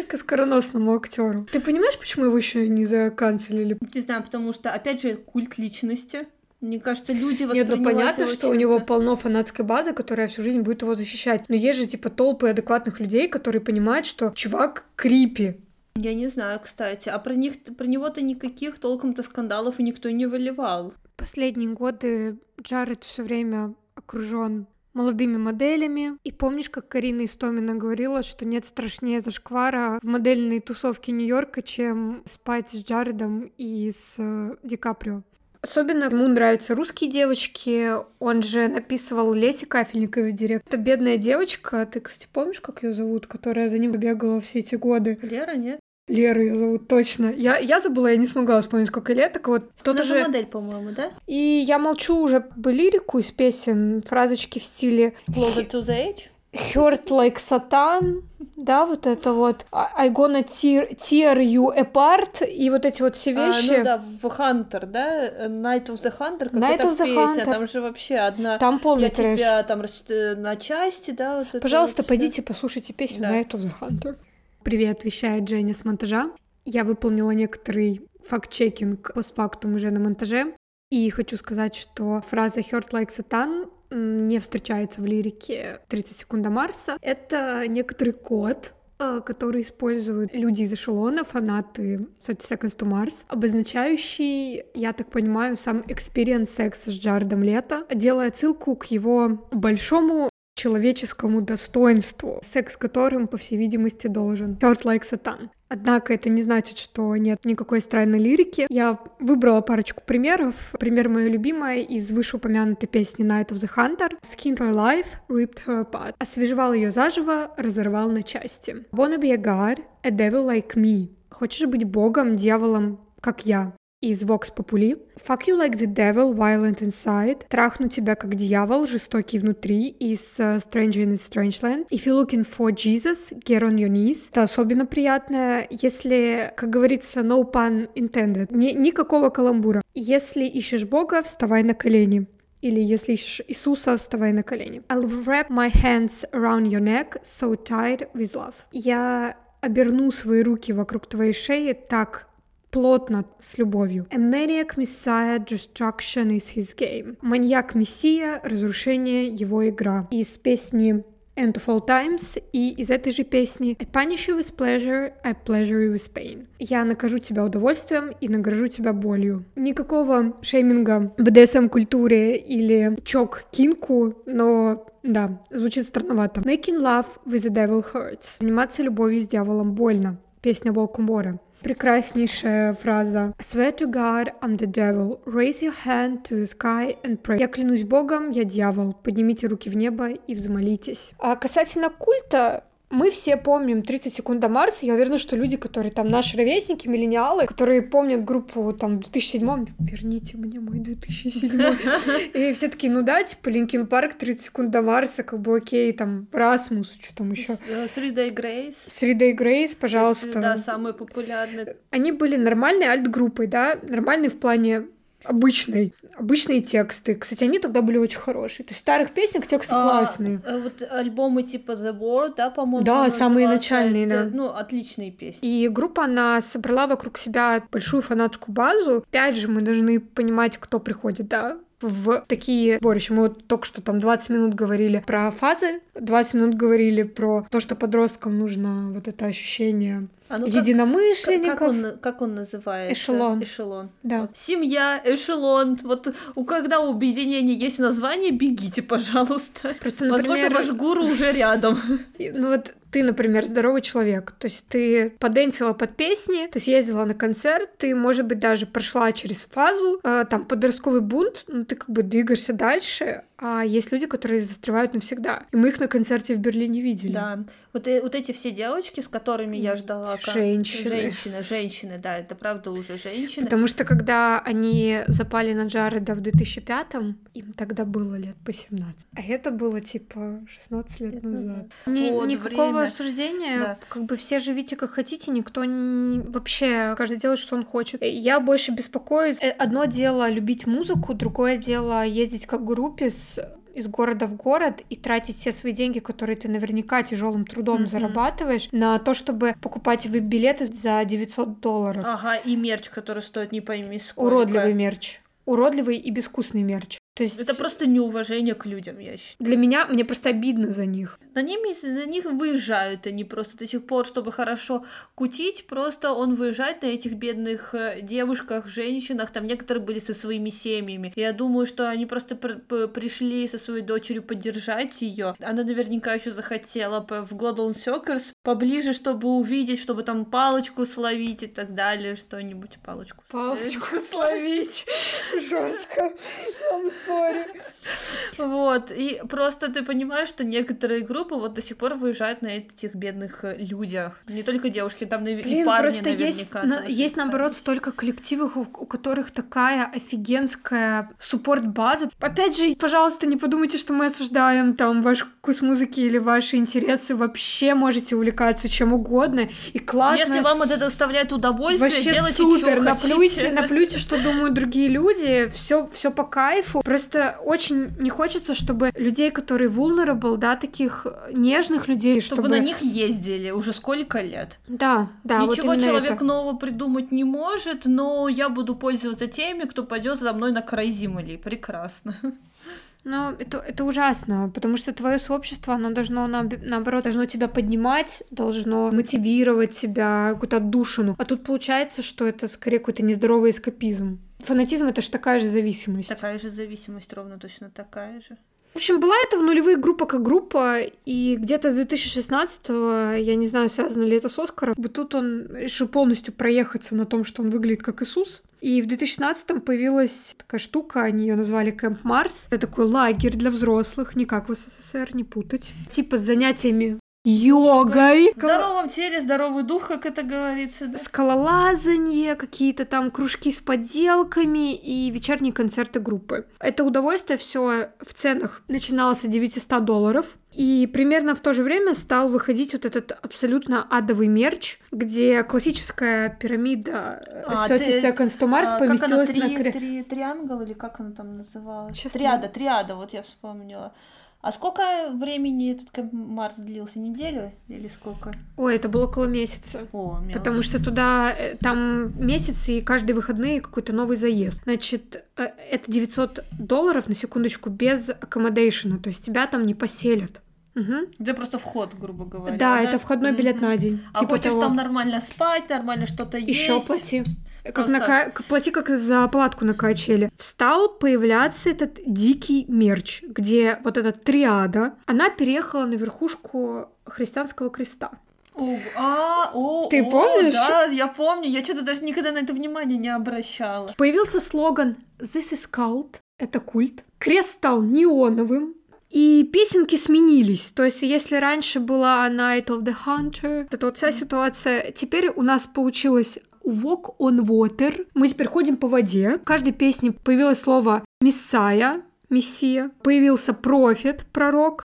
К скороносному актеру. Ты понимаешь, почему его еще не заканцелили? Не знаю, потому что, опять же, культ личности. Мне кажется, люди воспринимают Нет, ну понятно, что у него полно фанатской базы, которая всю жизнь будет его защищать. Но есть же, типа, толпы адекватных людей, которые понимают, что чувак крипи. Я не знаю, кстати. А про них, про него-то никаких толком-то скандалов и никто не выливал. Последние годы Джаред все время окружен молодыми моделями. И помнишь, как Карина Истомина говорила, что нет страшнее зашквара в модельной тусовке Нью-Йорка, чем спать с Джаредом и с э, Ди Каприо. Особенно ему нравятся русские девочки. Он же написывал Леси Кафельниковой директ. Это бедная девочка, ты, кстати, помнишь, как ее зовут, которая за ним бегала все эти годы? Лера, нет? Лера ее зовут, точно. Я, я забыла, я не смогла вспомнить, сколько лет, так вот. Тот же модель, по-моему, да? И я молчу уже бы лирику из песен, фразочки в стиле... Closer to the edge? Hurt like Satan, да, вот это вот I gonna tear, tear you apart, и вот эти вот все вещи. А, ну да, в Hunter, да, Night of the Hunter, как Night of the песня, Hunter. там же вообще одна... Там полный Я трэш. тебя там на части, да, вот Пожалуйста, вот пойдите, послушайте песню да. Night of the Hunter. Привет, вещает Женя с монтажа. Я выполнила некоторый факт-чекинг постфактум уже на монтаже. И хочу сказать, что фраза «Hurt like Satan» не встречается в лирике «30 секунд до Марса». Это некоторый код, э, который используют люди из эшелона, фанаты 30 Seconds to Mars, обозначающий, я так понимаю, сам experience секса с Джаредом Лето, делая ссылку к его большому человеческому достоинству, секс которым, по всей видимости, должен. Hurt like Satan. Однако это не значит, что нет никакой странной лирики. Я выбрала парочку примеров. Пример моя любимая из вышеупомянутой песни Night of the Hunter. Skinned her life, ripped her apart. Освежевал ее заживо, разорвал на части. Wanna be a god, a devil like me. Хочешь быть богом, дьяволом, как я из Vox Populi. Fuck you like the devil, violent inside. Трахну тебя как дьявол, жестокий внутри из uh, Stranger in Strangeland. If you're looking for Jesus, get on your knees. Это особенно приятно, если, как говорится, no pun intended. Ни, никакого каламбура. Если ищешь Бога, вставай на колени. Или если ищешь Иисуса, вставай на колени. I'll wrap my hands around your neck, so tight with love. Я оберну свои руки вокруг твоей шеи так плотно с любовью. A maniac messiah destruction is his game. Маньяк мессия, разрушение его игра. Из песни End of All Times, и из этой же песни I punish you with pleasure, I pleasure you with pain. Я накажу тебя удовольствием и награжу тебя болью. Никакого шейминга BDSM-культуре или чок-кинку, но да, звучит странновато. Making love with the devil hurts. Заниматься любовью с дьяволом больно песня Walk on Water. Прекраснейшая фраза. I swear to God, I'm the devil. Raise your hand to the sky and pray. Я клянусь Богом, я дьявол. Поднимите руки в небо и взмолитесь. А касательно культа, мы все помним 30 секунд до Марса. Я уверена, что люди, которые там наши ровесники, миллениалы, которые помнят группу там в 2007 верните мне мой 2007 И все такие, ну да, типа Linkin Park, 30 секунд до Марса, как бы окей, там Rasmus, что там еще. Three Days Grace. Three Days Grace, пожалуйста. Да, самые популярные. Они были нормальной альт-группой, да, нормальной в плане обычной, обычные тексты. Кстати, они тогда были очень хорошие. То есть старых песенок тексты а, классные. А, вот альбомы типа The World, да, по-моему. Да, самые начальные, да. Ну, отличные песни. И группа, она собрала вокруг себя большую фанатскую базу. Опять же, мы должны понимать, кто приходит, да, в такие сборища. Мы вот только что там 20 минут говорили про фазы, 20 минут говорили про то, что подросткам нужно вот это ощущение а ну единомышленников. Как, как, он, как он называется? Эшелон. Эшелон. Да. Вот. Семья, эшелон. Вот у когда у объединения есть название, бегите, пожалуйста. Просто, например... Возможно, ваш гуру уже рядом. Ну вот ты, например, здоровый человек, то есть ты поденсила под песни, ты съездила на концерт, ты, может быть, даже прошла через фазу, э, там, подростковый бунт, ну, ты как бы двигаешься дальше, а есть люди, которые застревают навсегда. И мы их на концерте в Берлине видели. Да. Вот, э, вот эти все девочки, с которыми я ждала... Женщины. Женщины, женщины, да, это правда уже женщины. Потому что когда они запали на Джареда в 2005-м, им тогда было лет по 17. А это было типа 16 лет назад. Ни, вот никакого время. осуждения. Да. Как бы все живите как хотите, никто не... вообще каждый делает, что он хочет. Я больше беспокоюсь. Э, одно дело любить музыку, другое дело ездить как группе с из города в город и тратить все свои деньги, которые ты наверняка тяжелым трудом mm-hmm. зарабатываешь, на то, чтобы покупать билеты за 900 долларов. Ага, и мерч, который стоит не пойми сколько. Уродливый мерч. Уродливый и безвкусный мерч. То есть... Это просто неуважение к людям, я считаю. Для меня, мне просто обидно за них. На, ними, на них выезжают они просто до сих пор, чтобы хорошо кутить, просто он выезжает на этих бедных э, девушках, женщинах, там некоторые были со своими семьями. Я думаю, что они просто пр- пришли со своей дочерью поддержать ее. Она наверняка еще захотела в Golden Circus поближе, чтобы увидеть, чтобы там палочку словить и так далее, что-нибудь палочку. Палочку словить. Жестко сори. Вот, и просто ты понимаешь, что некоторые группы вот до сих пор выезжают на этих бедных э, людях. Не только девушки, там Блин, и парни просто есть, на, есть наоборот, столько коллективов, у, у которых такая офигенская суппорт-база. Опять же, пожалуйста, не подумайте, что мы осуждаем там ваш вкус музыки или ваши интересы. Вообще можете увлекаться чем угодно. И классно. Если вам этого доставляет удовольствие, Вообще делайте, супер. Что наплюйте, хотите. наплюйте, что думают другие люди. Все, все по кайфу. Просто очень не хочется, чтобы людей, которые vulnerable, да, таких нежных людей, чтобы, чтобы на них ездили уже сколько лет. Да, да. Ничего вот человек это. нового придумать не может, но я буду пользоваться теми, кто пойдет за мной на край земли. Прекрасно. Ну, это, это ужасно, потому что твое сообщество, оно должно, наоборот, должно тебя поднимать, должно мотивировать тебя, какую-то отдушину. А тут получается, что это скорее какой-то нездоровый эскапизм. Фанатизм — это же такая же зависимость. Такая же зависимость, ровно точно такая же. В общем, была это в нулевых группа как группа, и где-то с 2016-го, я не знаю, связано ли это с Оскаром, вот тут он решил полностью проехаться на том, что он выглядит как Иисус. И в 2016-м появилась такая штука, они ее назвали Кэмп Марс. Это такой лагерь для взрослых, не как в СССР, не путать. Типа с занятиями йогой. В здоровом теле, здоровый дух, как это говорится. Да? Скалолазание, какие-то там кружки с поделками и вечерние концерты группы. Это удовольствие все в ценах начиналось от 900 долларов. И примерно в то же время стал выходить вот этот абсолютно адовый мерч, где классическая пирамида а, 30 ты... Seconds to Mars а, поместилась как она, три, на... Три, триангл или как она там называлась? Честно? Триада, триада, вот я вспомнила. А сколько времени этот Марс длился? Неделю или сколько? Ой, это было около месяца. О. Потому что туда э, там месяц и каждые выходные какой-то новый заезд. Значит, э, это 900 долларов на секундочку без аккомодейшена, то есть тебя там не поселят. Угу. Это просто вход, грубо говоря. Да, да? это входной билет на день. А типа хочешь того... там нормально спать, нормально что-то есть. Еще плати. Как на, плати как за палатку на качели. Стал появляться этот дикий мерч, где вот эта триада, она переехала на верхушку христианского креста. О, а, о, Ты о, помнишь? Да, я помню. Я что-то даже никогда на это внимание не обращала. Появился слоган «This is cult» — это культ. Крест стал неоновым, и песенки сменились. То есть, если раньше была Night of the Hunter, это вот вся ситуация, теперь у нас получилось Walk on Water. Мы теперь ходим по воде. В каждой песне появилось слово Мессая, Мессия. Появился профит, пророк.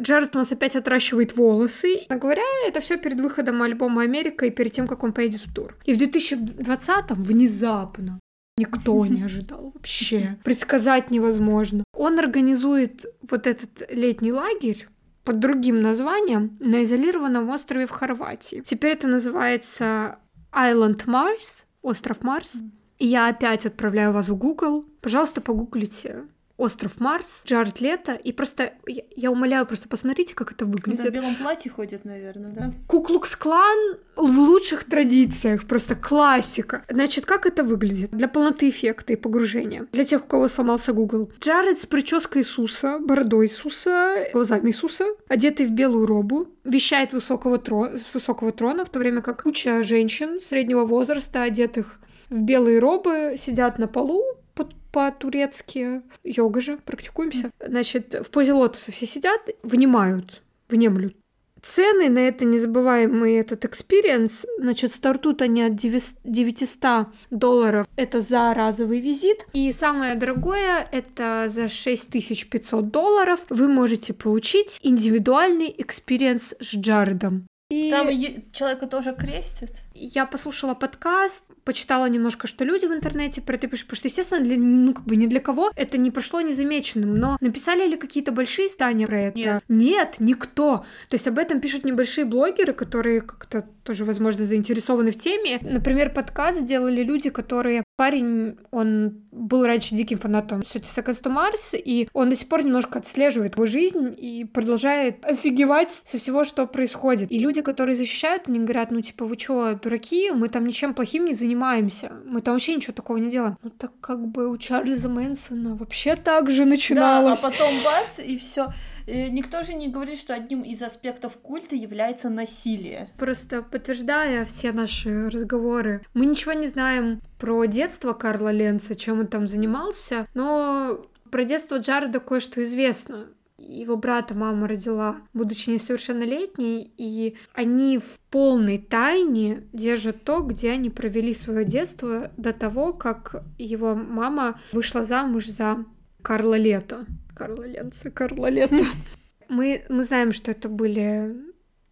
Джаред у нас опять отращивает волосы. Говоря, это все перед выходом альбома «Америка» и перед тем, как он поедет в тур. И в 2020-м внезапно Никто не ожидал вообще. Предсказать невозможно. Он организует вот этот летний лагерь под другим названием на изолированном острове в Хорватии. Теперь это называется Island Mars, остров Марс. И я опять отправляю вас в Google. Пожалуйста, погуглите остров Марс, Джаред Лето, и просто, я, я умоляю, просто посмотрите, как это выглядит. в белом платье ходит, наверное, да? Куклукс-клан в лучших традициях, просто классика. Значит, как это выглядит? Для полноты эффекта и погружения. Для тех, у кого сломался Google. Джаред с прической Иисуса, бородой Иисуса, глазами Иисуса, одетый в белую робу, вещает высокого тро... с высокого трона, в то время как куча женщин среднего возраста, одетых в белые робы, сидят на полу, по- по-турецки. Йога же, практикуемся. Значит, в позе лотоса все сидят, внимают, внемлют. Цены на это незабываемый этот experience, значит, стартуют они от 900 долларов, это за разовый визит, и самое дорогое, это за 6500 долларов вы можете получить индивидуальный experience с Джаредом. И Там человека тоже крестят. Я послушала подкаст, почитала немножко, что люди в интернете про это пишут, потому что, естественно, для, ну, как бы ни для кого это не прошло незамеченным, но написали ли какие-то большие издания про это? Нет. Нет, никто. То есть об этом пишут небольшие блогеры, которые как-то тоже, возможно, заинтересованы в теме. Например, подкаст сделали люди, которые... Парень, он был раньше диким фанатом Thirty Seconds to Mars, и он до сих пор немножко отслеживает его жизнь и продолжает офигевать со всего, что происходит. И люди, которые защищают, они говорят, ну, типа, вы чё, дураки? Мы там ничем плохим не занимаемся. Мы там вообще ничего такого не делаем. Ну, так как бы у Чарльза Мэнсона вообще так же начиналось. Да, а потом бац, и все. Никто же не говорит, что одним из аспектов культа является насилие. Просто подтверждая все наши разговоры, мы ничего не знаем про детство Карла Ленца, чем он там занимался, но про детство Джареда кое-что известно. Его брата мама родила, будучи несовершеннолетней, и они в полной тайне держат то, где они провели свое детство до того, как его мама вышла замуж за Карла Лето. Карла Ленца, Карла Лето. Мы, мы знаем, что это были,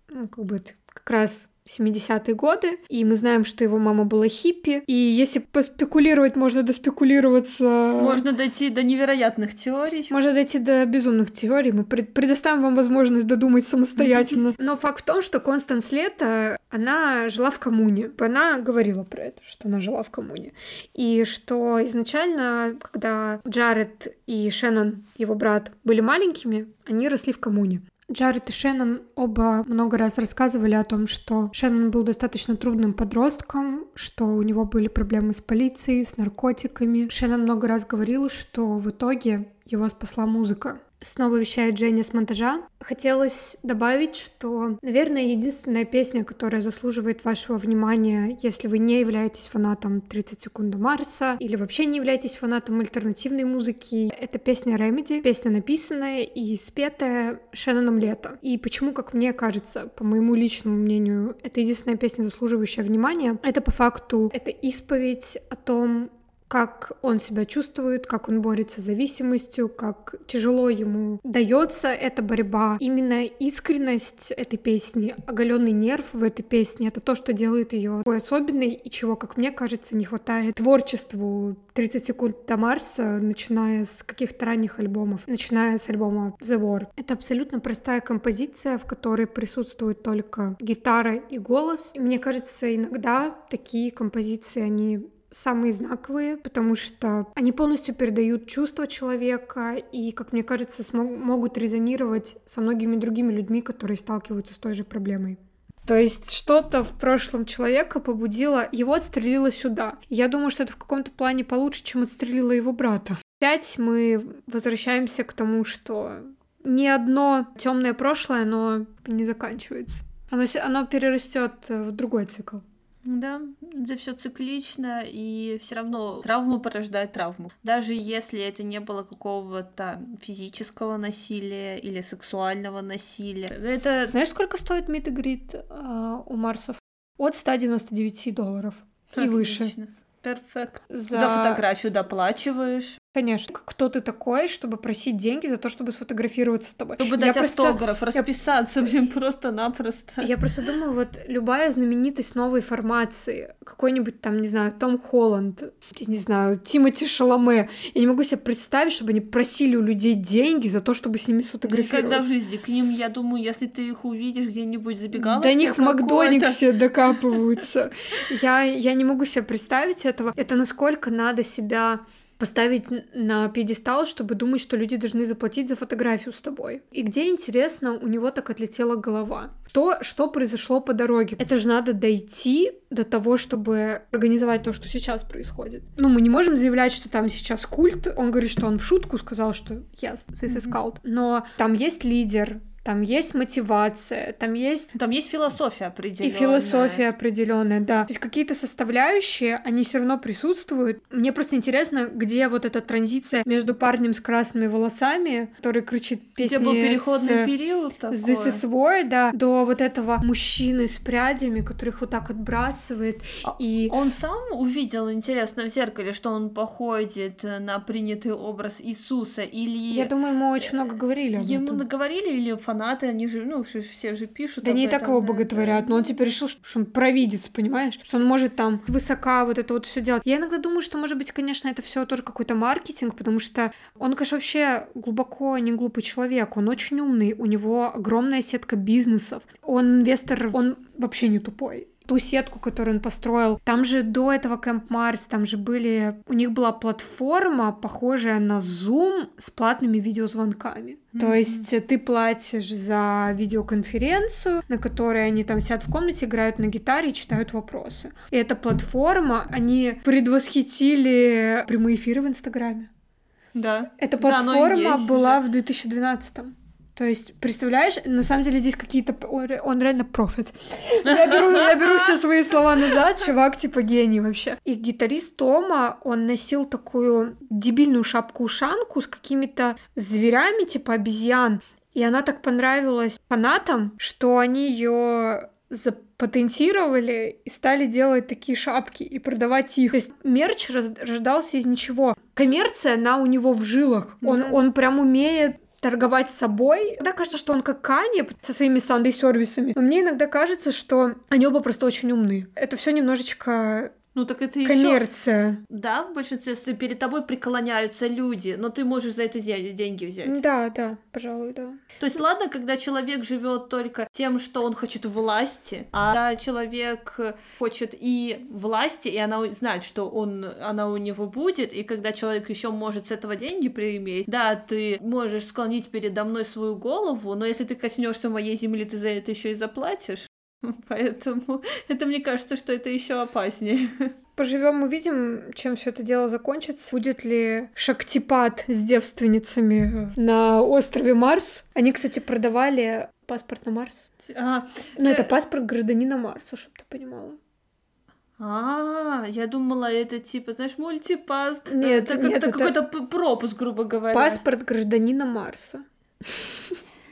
ну, как бы, как раз 70-е годы, и мы знаем, что его мама была хиппи, и если поспекулировать, можно доспекулироваться... Можно дойти до невероятных теорий. Можно дойти до безумных теорий, мы пред- предоставим вам возможность додумать самостоятельно. Но факт в том, что Констанс Лето, она жила в коммуне. Она говорила про это, что она жила в коммуне. И что изначально, когда Джаред и Шеннон, его брат, были маленькими, они росли в коммуне. Джаред и Шеннон оба много раз рассказывали о том, что Шеннон был достаточно трудным подростком, что у него были проблемы с полицией, с наркотиками. Шеннон много раз говорил, что в итоге его спасла музыка. Снова вещает Женя с монтажа. Хотелось добавить, что, наверное, единственная песня, которая заслуживает вашего внимания, если вы не являетесь фанатом 30 секунд до Марса или вообще не являетесь фанатом альтернативной музыки, это песня Remedy, песня написанная и спетая Шенноном Лето. И почему, как мне кажется, по моему личному мнению, это единственная песня, заслуживающая внимания, это по факту, это исповедь о том, как он себя чувствует, как он борется с зависимостью, как тяжело ему дается эта борьба. Именно искренность этой песни, оголенный нерв в этой песне, это то, что делает ее такой особенной и чего, как мне кажется, не хватает творчеству 30 секунд до Марса, начиная с каких-то ранних альбомов, начиная с альбома The War. Это абсолютно простая композиция, в которой присутствует только гитара и голос. И мне кажется, иногда такие композиции, они самые знаковые, потому что они полностью передают чувства человека и, как мне кажется, смог- могут резонировать со многими другими людьми, которые сталкиваются с той же проблемой. То есть что-то в прошлом человека побудило, его отстрелило сюда. Я думаю, что это в каком-то плане получше, чем отстрелило его брата. Опять мы возвращаемся к тому, что ни одно темное прошлое, оно не заканчивается. Оно, оно перерастет в другой цикл. Да, это все циклично, и все равно травма порождает травму. Даже если это не было какого-то физического насилия или сексуального насилия. Это... Знаешь, сколько стоит мид э, у Марсов? От 199 долларов Отлично. и выше. Перфект. За... за фотографию доплачиваешь. Конечно. Кто ты такой, чтобы просить деньги за то, чтобы сфотографироваться с тобой? Чтобы дать я автограф, просто... расписаться, я... блин, просто-напросто. Я просто думаю, вот любая знаменитость новой формации, какой-нибудь там, не знаю, Том Холланд, я не знаю, Тимоти Шаломе, я не могу себе представить, чтобы они просили у людей деньги за то, чтобы с ними сфотографироваться. Никогда в жизни. К ним, я думаю, если ты их увидишь где-нибудь забегала. До них в Макдональдсе докапываются. Я, я не могу себе представить этого. Это насколько надо себя поставить на пьедестал, чтобы думать, что люди должны заплатить за фотографию с тобой. И где, интересно, у него так отлетела голова? Что, что произошло по дороге? Это же надо дойти до того, чтобы организовать то, что сейчас происходит. Ну, мы не можем заявлять, что там сейчас культ. Он говорит, что он в шутку сказал, что yes, this is cult. Но там есть лидер, там есть мотивация, там есть... Там есть философия определенная. И философия определенная, да. То есть какие-то составляющие, они все равно присутствуют. Мне просто интересно, где вот эта транзиция между парнем с красными волосами, который кричит песни... Где был переходный с... период такой. This is war, да, до вот этого мужчины с прядями, которых вот так отбрасывает. А и... Он сам увидел, интересно, в зеркале, что он походит на принятый образ Иисуса, или... Я думаю, ему очень много говорили об Ему этом. наговорили, или фанаты, они же, ну, все же пишут. Да не так его боготворят, но он теперь решил, что он провидец, понимаешь? Что он может там высока вот это вот все делать. Я иногда думаю, что, может быть, конечно, это все тоже какой-то маркетинг, потому что он, конечно, вообще глубоко не глупый человек, он очень умный, у него огромная сетка бизнесов, он инвестор, он вообще не тупой ту сетку, которую он построил. Там же до этого Camp Mars, там же были... У них была платформа, похожая на Zoom с платными видеозвонками. Mm-hmm. То есть ты платишь за видеоконференцию, на которой они там сидят в комнате, играют на гитаре и читают вопросы. И эта платформа, они предвосхитили прямые эфиры в Инстаграме. Да. Эта платформа да, была уже. в 2012 -м. То есть, представляешь, на самом деле здесь какие-то... Он реально профит. Я беру, я беру все свои слова назад, чувак типа гений вообще. И гитарист Тома, он носил такую дебильную шапку-ушанку с какими-то зверями, типа обезьян. И она так понравилась фанатам, что они ее запатентировали и стали делать такие шапки и продавать их. То есть мерч рождался из ничего. Коммерция, она у него в жилах. Он, да. он прям умеет торговать собой. Иногда кажется, что он как Кани со своими сандей-сервисами. Но мне иногда кажется, что они оба просто очень умны. Это все немножечко ну так это Коммерция. Еще... Да, в большинстве, если перед тобой преклоняются люди, но ты можешь за это деньги взять. Да, да, пожалуй, да. То есть, ладно, когда человек живет только тем, что он хочет власти, а когда человек хочет и власти, и она знает, что он, она у него будет, и когда человек еще может с этого деньги прииметь, да, ты можешь склонить передо мной свою голову, но если ты коснешься моей земли, ты за это еще и заплатишь. Поэтому это мне кажется, что это еще опаснее. Поживем, увидим, чем все это дело закончится. Будет ли шактипад с девственницами на острове Марс? Они, кстати, продавали паспорт на Марс. А, ну, это паспорт гражданина Марса, чтобы ты понимала. А, я думала, это типа, знаешь, мультипас. Нет, это как-то какой-то пропуск, грубо говоря. Паспорт гражданина Марса.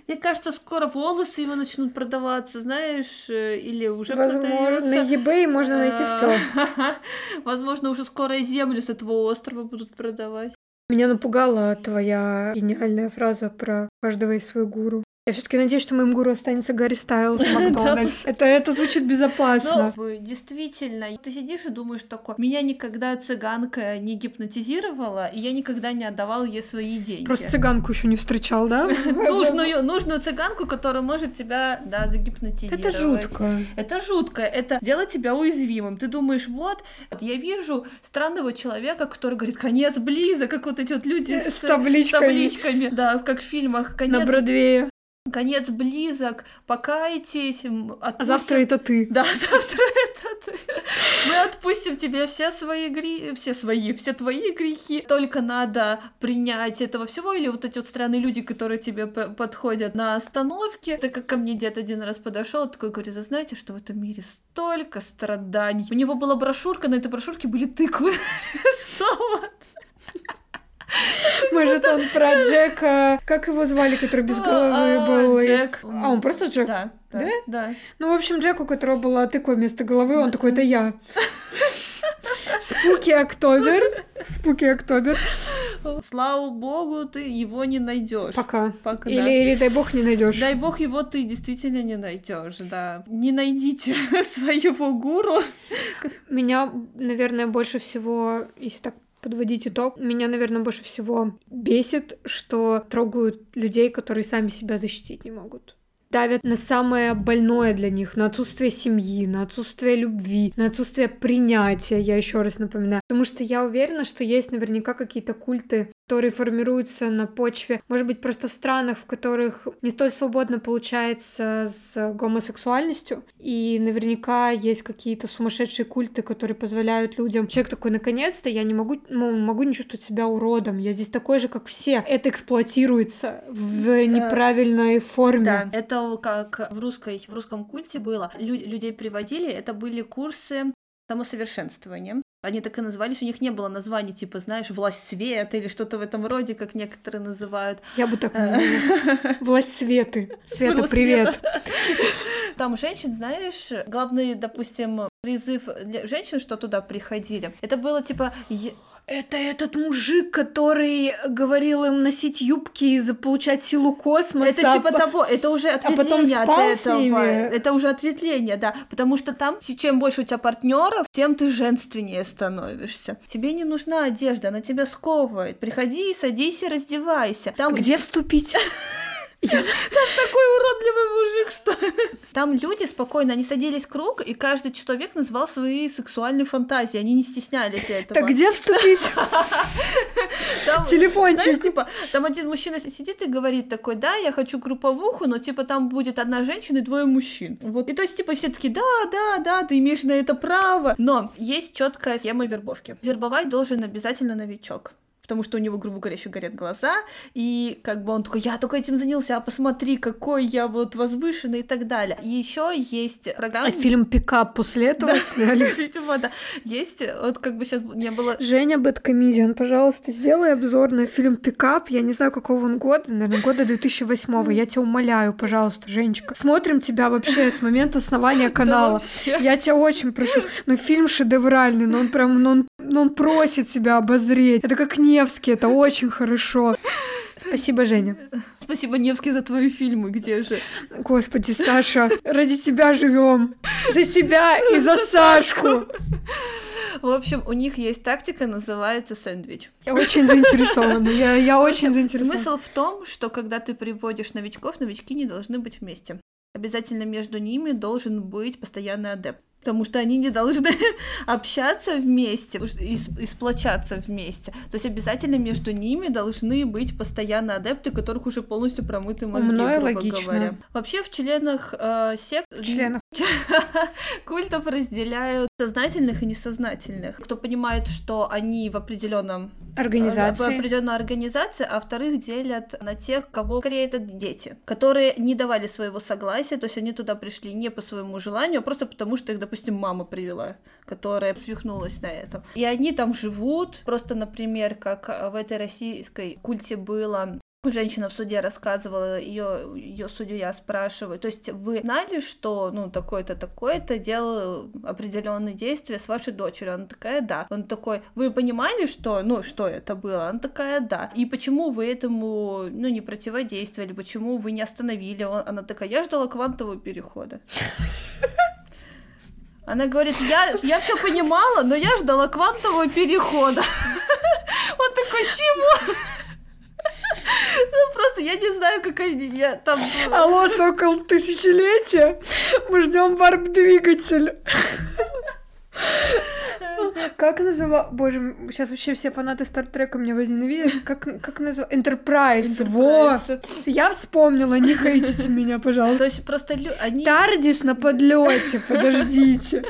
Мне кажется, скоро волосы его начнут продаваться, знаешь, э, или уже Возможно, продается. на eBay можно найти все. Возможно, уже скоро и землю с этого острова будут продавать. Меня напугала твоя гениальная фраза про каждого из свой гуру. Я все-таки надеюсь, что моим гуру останется Гарри Стайлз Макдональдс. Это, это звучит безопасно. Ну, действительно, ты сидишь и думаешь такое, меня никогда цыганка не гипнотизировала, и я никогда не отдавал ей свои деньги. Просто цыганку еще не встречал, да? Нужную, нужную цыганку, которая может тебя, да, загипнотизировать. Это жутко. Это жутко. Это делает тебя уязвимым. Ты думаешь, вот, я вижу странного человека, который говорит, конец близок, как вот эти вот люди с, с табличками. табличками. Да, как в фильмах, конец. На Бродвее. Конец близок, покайтесь. Отпустим... А завтра это ты. Да, завтра это ты. Мы отпустим тебе все свои грехи, все свои, все твои грехи. Только надо принять этого всего. Или вот эти вот странные люди, которые тебе подходят на остановке. Так как ко мне дед один раз подошел, такой говорит, а знаете, что в этом мире столько страданий. У него была брошюрка, на этой брошюрке были тыквы. Может, он про Джека... Как его звали, который без головы а, был? Джек. А, он просто Джек? Да. Да? Да. Ну, в общем, Джек, у которого была тыква вместо головы, он такой, это я. Спуки Октобер. Спуки Октобер. Слава богу, ты его не найдешь. Пока. Пока или, да. или дай бог не найдешь. Дай бог его ты действительно не найдешь, да. Не найдите своего гуру. Меня, наверное, больше всего, если так подводить итог. Меня, наверное, больше всего бесит, что трогают людей, которые сами себя защитить не могут давят на самое больное для них, на отсутствие семьи, на отсутствие любви, на отсутствие принятия, я еще раз напоминаю. Потому что я уверена, что есть наверняка какие-то культы, которые формируются на почве, может быть, просто в странах, в которых не столь свободно получается с гомосексуальностью, и наверняка есть какие-то сумасшедшие культы, которые позволяют людям... Человек такой, наконец-то, я не могу, ну, могу не чувствовать себя уродом, я здесь такой же, как все. Это эксплуатируется в э, неправильной форме. Да, это как в, русской, в русском культе было. Лю- людей приводили, это были курсы самосовершенствования. Они так и назывались, у них не было названий, типа, знаешь, власть света или что-то в этом роде, как некоторые называют. Я бы так назвала. Власть светы. Света, привет. Там женщин, знаешь, главный, допустим, призыв женщин, что туда приходили, это было типа это этот мужик, который говорил им носить юбки и заполучать силу космоса. Это типа того, это уже ответвление а потом от этого. Это уже ответвление, да. Потому что там, чем больше у тебя партнеров, тем ты женственнее становишься. Тебе не нужна одежда, она тебя сковывает. Приходи, садись и раздевайся. Там... Где вступить? Там такой уродливый мужик, что... Там люди спокойно, они садились в круг, и каждый человек называл свои сексуальные фантазии, они не стеснялись этого. Так где вступить? Там, Телефончик. Знаешь, типа, там один мужчина сидит и говорит такой, да, я хочу групповуху, но, типа, там будет одна женщина и двое мужчин. Вот. И то есть, типа, все таки да, да, да, ты имеешь на это право. Но есть четкая схема вербовки. Вербовать должен обязательно новичок потому что у него, грубо говоря, еще горят глаза, и как бы он такой, я только этим занялся, а посмотри, какой я вот возвышенный и так далее. И еще есть программа... А фильм «Пикап» после этого сняли? Видимо, да. Есть, вот как бы сейчас не было... Женя Бэткомедиан, пожалуйста, сделай обзор на фильм «Пикап». Я не знаю, какого он года, наверное, года 2008 Я тебя умоляю, пожалуйста, Женечка. Смотрим тебя вообще с момента основания канала. Я тебя очень прошу. Ну, фильм шедевральный, но он прям, ну, он, ну, он просит себя обозреть. Это как не Невский, это очень хорошо. Спасибо, Женя. Спасибо, Невский, за твои фильмы. Где же? Господи, Саша, ради тебя живем. За себя и за Сашку. В общем, у них есть тактика, называется сэндвич. Я очень заинтересована. Я, я очень заинтересована. Смысл в том, что когда ты приводишь новичков, новички не должны быть вместе. Обязательно между ними должен быть постоянный адепт потому что они не должны общаться вместе и, и сплочаться вместе. То есть обязательно между ними должны быть постоянно адепты, у которых уже полностью промыты мозги, Умно грубо логично. говоря. Вообще в членах э, сект... Членах. культов разделяют сознательных и несознательных. Кто понимает, что они в определенном организации. в определенной организации, а вторых делят на тех, кого скорее это дети, которые не давали своего согласия, то есть они туда пришли не по своему желанию, а просто потому, что их, допустим, мама привела, которая свихнулась на этом. И они там живут, просто, например, как в этой российской культе было Женщина в суде рассказывала, ее, ее судью я спрашиваю, то есть вы знали, что, ну, такой-то, такой-то делал определенные действия с вашей дочерью? Она такая, да. Он такой, вы понимали, что, ну, что это было? Она такая, да. И почему вы этому, ну, не противодействовали, почему вы не остановили? Он, она такая, я ждала квантового перехода. Она говорит, я, я все понимала, но я ждала квантового перехода. Он такой, чего? Ну, просто я не знаю, какая я там... Алло, сокол тысячелетия, мы ждем варп-двигатель. Как называл... Боже, сейчас вообще все фанаты Стартрека меня возненавидят. Как, как называл? Enterprise. Во! Я вспомнила, не хейтите меня, пожалуйста. То есть просто лю- они... Тардис на подлете, подождите.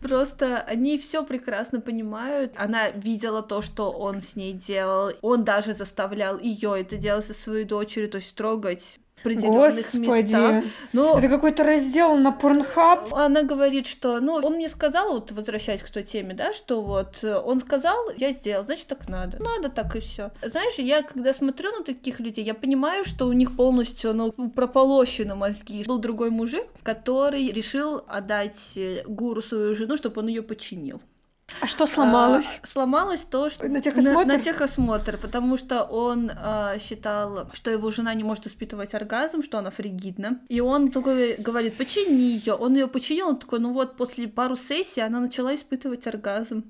Просто они все прекрасно понимают. Она видела то, что он с ней делал. Он даже заставлял ее это делать со своей дочерью, то есть трогать определенных Господи. местах. Но Это какой-то раздел на Порнхаб. она говорит, что, ну, он мне сказал, вот возвращаясь к той теме, да, что вот э, он сказал, я сделал, значит, так надо. Надо так и все. Знаешь, я когда смотрю на таких людей, я понимаю, что у них полностью, ну, прополощены мозги. Был другой мужик, который решил отдать э, гуру свою жену, чтобы он ее починил. А что сломалось? А, сломалось то, что... На техосмотр? На, на техосмотр, потому что он а, считал, что его жена не может испытывать оргазм, что она фригидна. И он такой говорит, почини ее. Он ее починил, он такой, ну вот, после пару сессий она начала испытывать оргазм.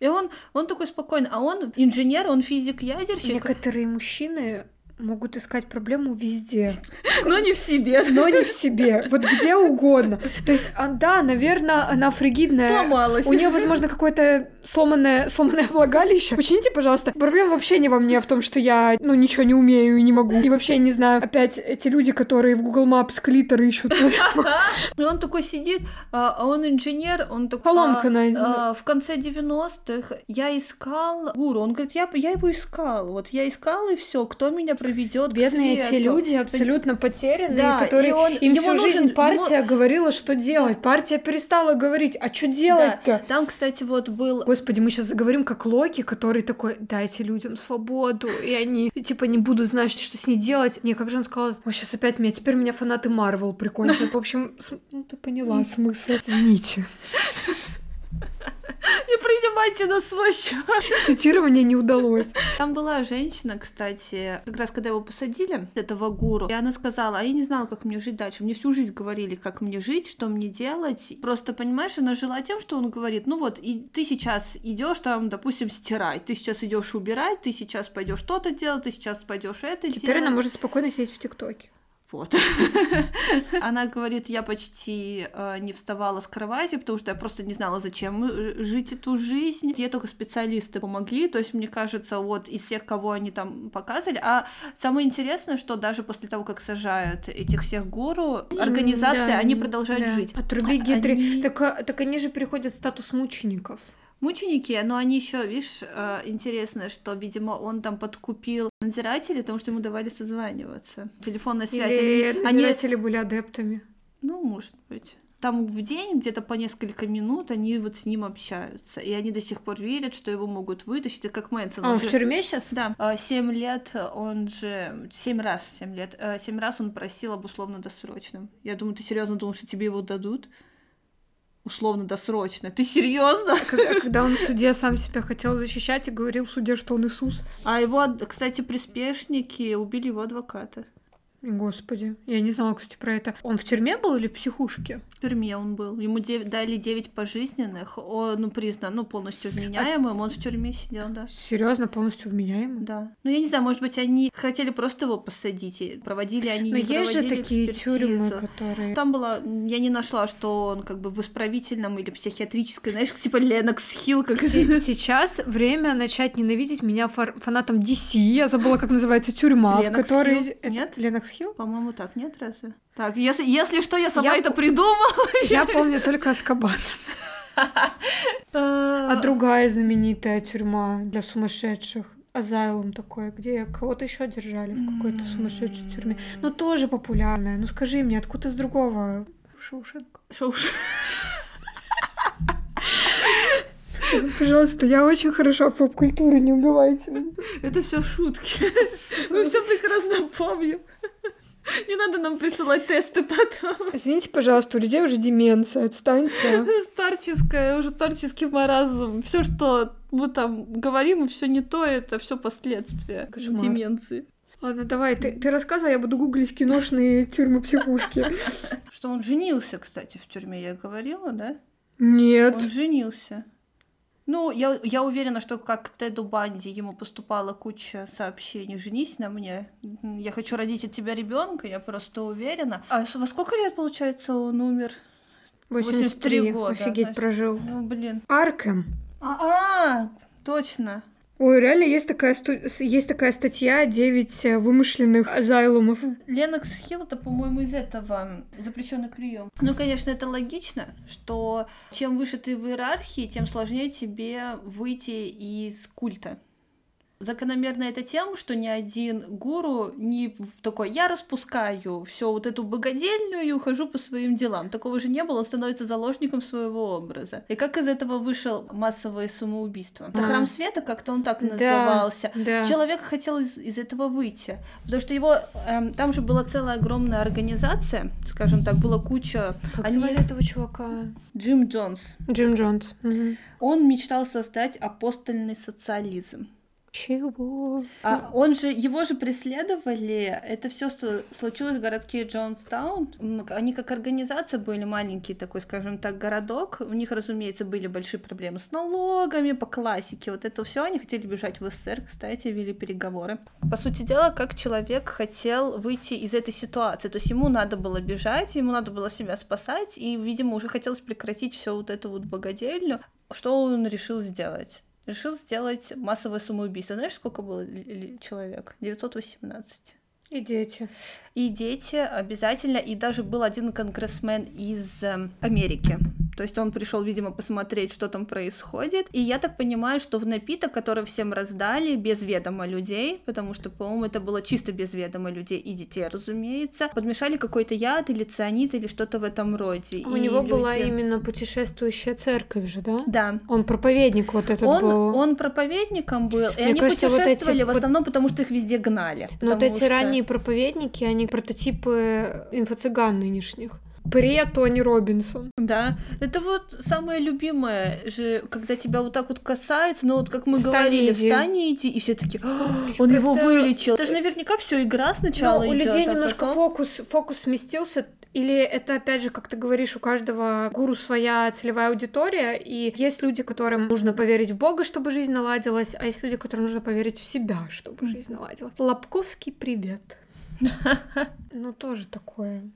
И он, он такой спокойный, а он инженер, он физик-ядерщик, Некоторые мужчины могут искать проблему везде, но не в себе. но не в себе, вот где угодно. То есть, а, да, наверное, она фригидная. Сломалась. У нее, возможно, какое-то сломанное, сломанное влагалище. Почините, пожалуйста. Проблема вообще не во мне, а в том, что я, ну, ничего не умею и не могу. И вообще не знаю. Опять эти люди, которые в Google Maps клитор ищут. И он такой сидит, а а он инженер, он такой... Поломка а, найдена. В конце 90-х я искал гуру. Он говорит, я, я его искал. Вот я искал, и все. Кто меня проведет Бедные эти люди абсолютно потерянные, Да, которые и он- им ему всю жизнь нужен- партия говорила, что делать. Партия перестала говорить, а что делать-то? Там, кстати, вот был... Господи, мы сейчас заговорим как Локи, который такой, дайте людям свободу, и они, типа, не будут знать, что с ней делать. Не, как же он сказал, ой, сейчас опять меня, теперь меня фанаты Марвел прикончат. В общем, ну ты поняла смысл. Извините. Не принимайте на свой счет. Цитирование не удалось. Там была женщина, кстати, как раз когда его посадили, этого гуру, и она сказала, а я не знала, как мне жить дальше. Мне всю жизнь говорили, как мне жить, что мне делать. Просто, понимаешь, она жила тем, что он говорит, ну вот, и ты сейчас идешь там, допустим, стирать, ты сейчас идешь убирать, ты сейчас пойдешь что-то делать, ты сейчас пойдешь это Теперь делать. она может спокойно сидеть в ТикТоке. Вот. Она говорит, я почти э, не вставала с кровати, потому что я просто не знала, зачем э, жить эту жизнь. Ей только специалисты помогли, то есть, мне кажется, вот из всех, кого они там показывали. А самое интересное, что даже после того, как сажают этих всех гуру, организации, Да, они продолжают да. жить. Отруби А- гидри. они- Так, а- так они же переходят в статус мучеников. Мученики, но они еще, видишь, э, интересно, что, видимо, он там подкупил надзирателей, потому что ему давали созваниваться. Телефонная связь. Или они, они надзиратели были адептами. Ну, может быть. Там в день, где-то по несколько минут, они вот с ним общаются. И они до сих пор верят, что его могут вытащить. Это как Мэнсон. А, он он же- в тюрьме сейчас? Да, а, семь лет он же... Семь раз, семь лет. э, Семь раз он просил об условно-досрочном. Я думаю, ты серьезно думал, что тебе его дадут? Условно-досрочно. Ты серьезно? Когда, когда он в суде сам себя хотел защищать и говорил в суде, что он Иисус. А его, кстати, приспешники убили его адвоката. Господи, я не знала, кстати, про это. Он в тюрьме был или в психушке? В тюрьме он был. Ему дев- дали 9 пожизненных. Он ну, признан ну, полностью вменяемым. Он в тюрьме сидел, да. Серьезно, полностью вменяемый? Да. Ну, я не знаю, может быть, они хотели просто его посадить. и Проводили они, Но не есть же такие тюрьмы, экспертизу. которые... Там было, я не нашла, что он как бы в исправительном или психиатрической, знаешь, типа Ленокс Хилл, как Се- Сейчас время начать ненавидеть меня фанатом DC. Я забыла, как называется тюрьма, в которой... Нет? Ленокс Хилл? По-моему, так, нет, разве? Так, если, если что, я сама Я это по- придумала. Я помню только Аскабан. А другая знаменитая тюрьма для сумасшедших. Азайлум такое, где кого-то еще держали в какой-то сумасшедшей тюрьме. Ну, тоже популярная. Ну, скажи мне, откуда с другого? Шоушенка. Шоуш. Пожалуйста, я очень хороша в поп-культуре, не убивайте меня. Это все шутки. Мы все прекрасно помним. Не надо нам присылать тесты потом. Извините, пожалуйста, у людей уже деменция, отстаньте. Старческое, уже старческий маразм. Все, что мы там говорим, все не то, это все последствия Кошмар. деменции. Ладно, давай, ты, ты рассказывай, я буду гуглить киношные тюрьмы-психушки. Что он женился, кстати, в тюрьме, я говорила, да? Нет. Он женился. Ну, я, я уверена, что как Теду Банди ему поступала куча сообщений «Женись на мне, я хочу родить от тебя ребенка, я просто уверена». А во сколько лет, получается, он умер? 83 года. Офигеть, значит. прожил. Ну, блин. Аркем. А, а, точно. Ой, реально есть такая, есть такая статья «9 э, вымышленных азайлумов». Ленокс Хилл это, по-моему, из этого запрещенный прием. Ну, конечно, это логично, что чем выше ты в иерархии, тем сложнее тебе выйти из культа. Закономерно это тем, что ни один гуру не такой, я распускаю все вот эту богадельную и ухожу по своим делам. Такого же не было, он становится заложником своего образа. И как из этого вышел массовое самоубийство? Это а. храм света, как-то он так назывался. Да. Человек хотел из, из этого выйти, потому что его эм, там же была целая огромная организация, скажем так, была куча. Как Они... звали этого чувака? Джим Джонс. Джим Джонс. Угу. Он мечтал создать апостольный социализм. Чего? А он же, его же преследовали. Это все случилось в городке Джонстаун. Они как организация были маленький такой, скажем так, городок. У них, разумеется, были большие проблемы с налогами по классике. Вот это все они хотели бежать в СССР, кстати, вели переговоры. По сути дела, как человек хотел выйти из этой ситуации. То есть ему надо было бежать, ему надо было себя спасать, и, видимо, уже хотелось прекратить все вот эту вот богадельню. Что он решил сделать? Решил сделать массовое самоубийство. Знаешь, сколько было человек? 918. И дети. И дети обязательно. И даже был один конгрессмен из эм, Америки. То есть он пришел, видимо, посмотреть, что там происходит. И я так понимаю, что в напиток, который всем раздали, без ведома людей, потому что, по-моему, это было чисто без ведома людей и детей, разумеется, подмешали какой-то яд или цианид или что-то в этом роде. У и него люди... была именно путешествующая церковь же, да? Да. Он проповедник вот этот он, был. Он проповедником был, и Мне они кажется, путешествовали вот эти... в основном потому, что их везде гнали. Но вот эти что... ранние проповедники, они прототипы инфо-цыган нынешних. Пре Тони Робинсон. Да, это вот самое любимое же, когда тебя вот так вот касается, но вот как мы встань говорили, иди. встань и иди, и все таки он Просто... его вылечил. Это же наверняка все игра сначала. Ну, у людей а немножко потом... фокус, фокус сместился. Или это, опять же, как ты говоришь, у каждого гуру своя целевая аудитория, и есть люди, которым нужно поверить в Бога, чтобы жизнь наладилась, а есть люди, которым нужно поверить в себя, чтобы жизнь наладилась. Лобковский привет. Ну, тоже такое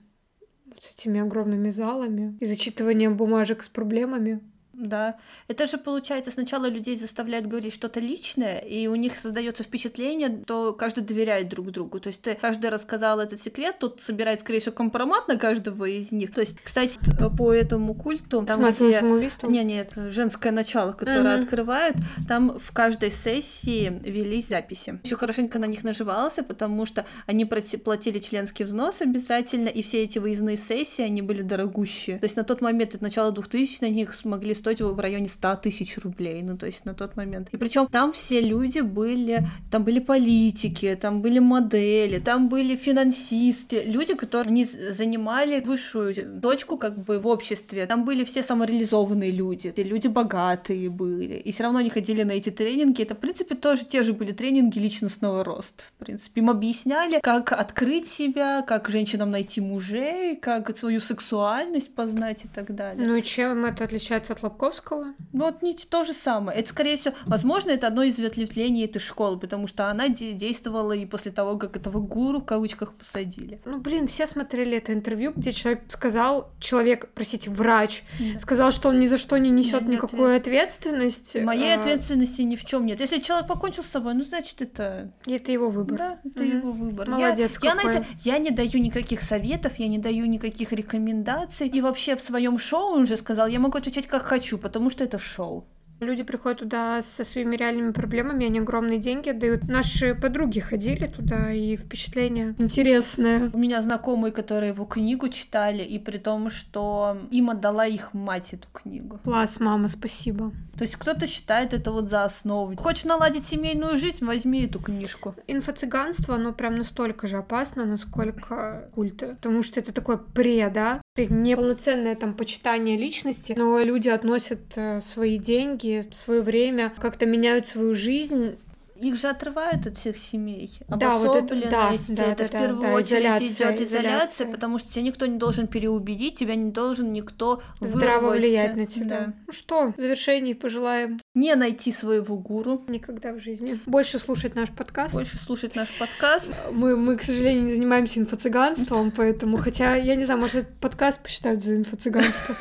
с этими огромными залами и зачитыванием бумажек с проблемами. Да. Это же получается, сначала людей заставляют говорить что-то личное, и у них создается впечатление, то каждый доверяет друг другу. То есть ты каждый рассказал этот секрет, тот собирает, скорее всего, компромат на каждого из них. То есть, кстати, по этому культу... Там, С где... самоубийством? Не, нет, женское начало, которое угу. открывает, там в каждой сессии велись записи. Еще хорошенько на них наживался, потому что они платили членский взнос обязательно, и все эти выездные сессии, они были дорогущие. То есть на тот момент, от начала 2000 на них смогли стоить в районе 100 тысяч рублей, ну то есть на тот момент. И причем там все люди были, там были политики, там были модели, там были финансисты, люди, которые не занимали высшую точку как бы в обществе. Там были все самореализованные люди, люди богатые были, и все равно они ходили на эти тренинги. Это, в принципе, тоже те же были тренинги личностного роста. В принципе, им объясняли, как открыть себя, как женщинам найти мужей, как свою сексуальность познать и так далее. Ну и чем это отличается от Лобковского? Ну, вот не то же самое. Это, скорее всего, возможно, это одно из ветвлений этой школы, потому что она де- действовала и после того, как этого гуру в кавычках посадили. Ну, блин, все смотрели это интервью, где человек сказал, человек, простите, врач, да. сказал, что он ни за что не несет никакую ответственность. Моей а... ответственности ни в чем нет. Если человек покончил с собой, ну, значит, это... И это его выбор. Да, это угу. его выбор. Молодец я, какой. Я, на это, я не даю никаких советов, я не даю никаких рекомендаций. И вообще в своем шоу он уже сказал, я могу отвечать как хочу, хочу, потому что это шоу. Люди приходят туда со своими реальными проблемами, они огромные деньги отдают. Наши подруги ходили туда, и впечатление интересное. У меня знакомые, которые его книгу читали, и при том, что им отдала их мать эту книгу. Класс, мама, спасибо. То есть кто-то считает это вот за основу. Хочешь наладить семейную жизнь, возьми эту книжку. Инфо-цыганство, оно прям настолько же опасно, насколько культы. Потому что это такое преда, неполноценное там почитание личности, но люди относят э, свои деньги, свое время, как-то меняют свою жизнь их же отрывают от всех семей. Да, вот это- да, да, это да, в да, первую да, очередь изоляция, идет изоляция, изоляция. потому что тебя никто не должен переубедить, тебя не должен никто Здраво вырвать. влиять на тебя. Да. Ну что, в завершении пожелаем Не найти своего гуру, никогда в жизни больше слушать наш подкаст. больше слушать наш подкаст. Мы, мы, к сожалению, не занимаемся инфо-цыганством, поэтому, хотя, я не знаю, может, этот подкаст посчитают за инфо-цыганство.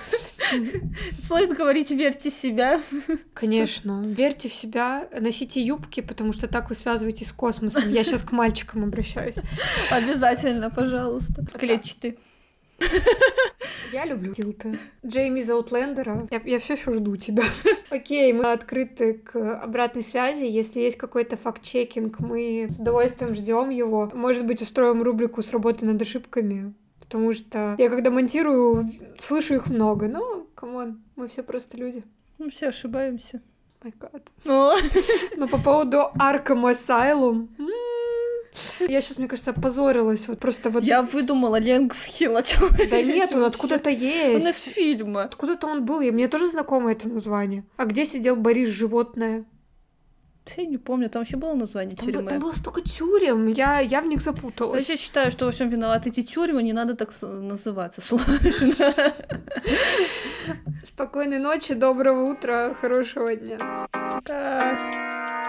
Стоит говорить, верьте в себя. Конечно, верьте в себя, носите юбки, потому что так вы связываетесь с космосом. Я сейчас к мальчикам обращаюсь. Обязательно, пожалуйста. Клетчатый. Я люблю килты. Джейми из Outlander а. Я, я все еще жду тебя. Окей, мы открыты к обратной связи. Если есть какой-то факт-чекинг, мы с удовольствием ждем его. Может быть, устроим рубрику с работой над ошибками. Потому что я когда монтирую, слышу их много. Но, come on, мы все просто люди. Мы все ошибаемся. My God. О, Но по поводу Arkham Asylum... Я сейчас, мне кажется, опозорилась. Вот просто вот... Я выдумала Ленгсхилл, о чем Да нет, он откуда-то Он из есть. фильма. Откуда-то он был, и мне тоже знакомо это название. А где сидел Борис Животное? Я не помню, там вообще было название Там, тюрьмы. там было столько тюрем, я, я в них Я запуталась. вообще считаю, что во всем виноваты эти тюрьмы, не надо так называться сложно. Спокойной ночи, доброго утра, хорошего дня. Пока.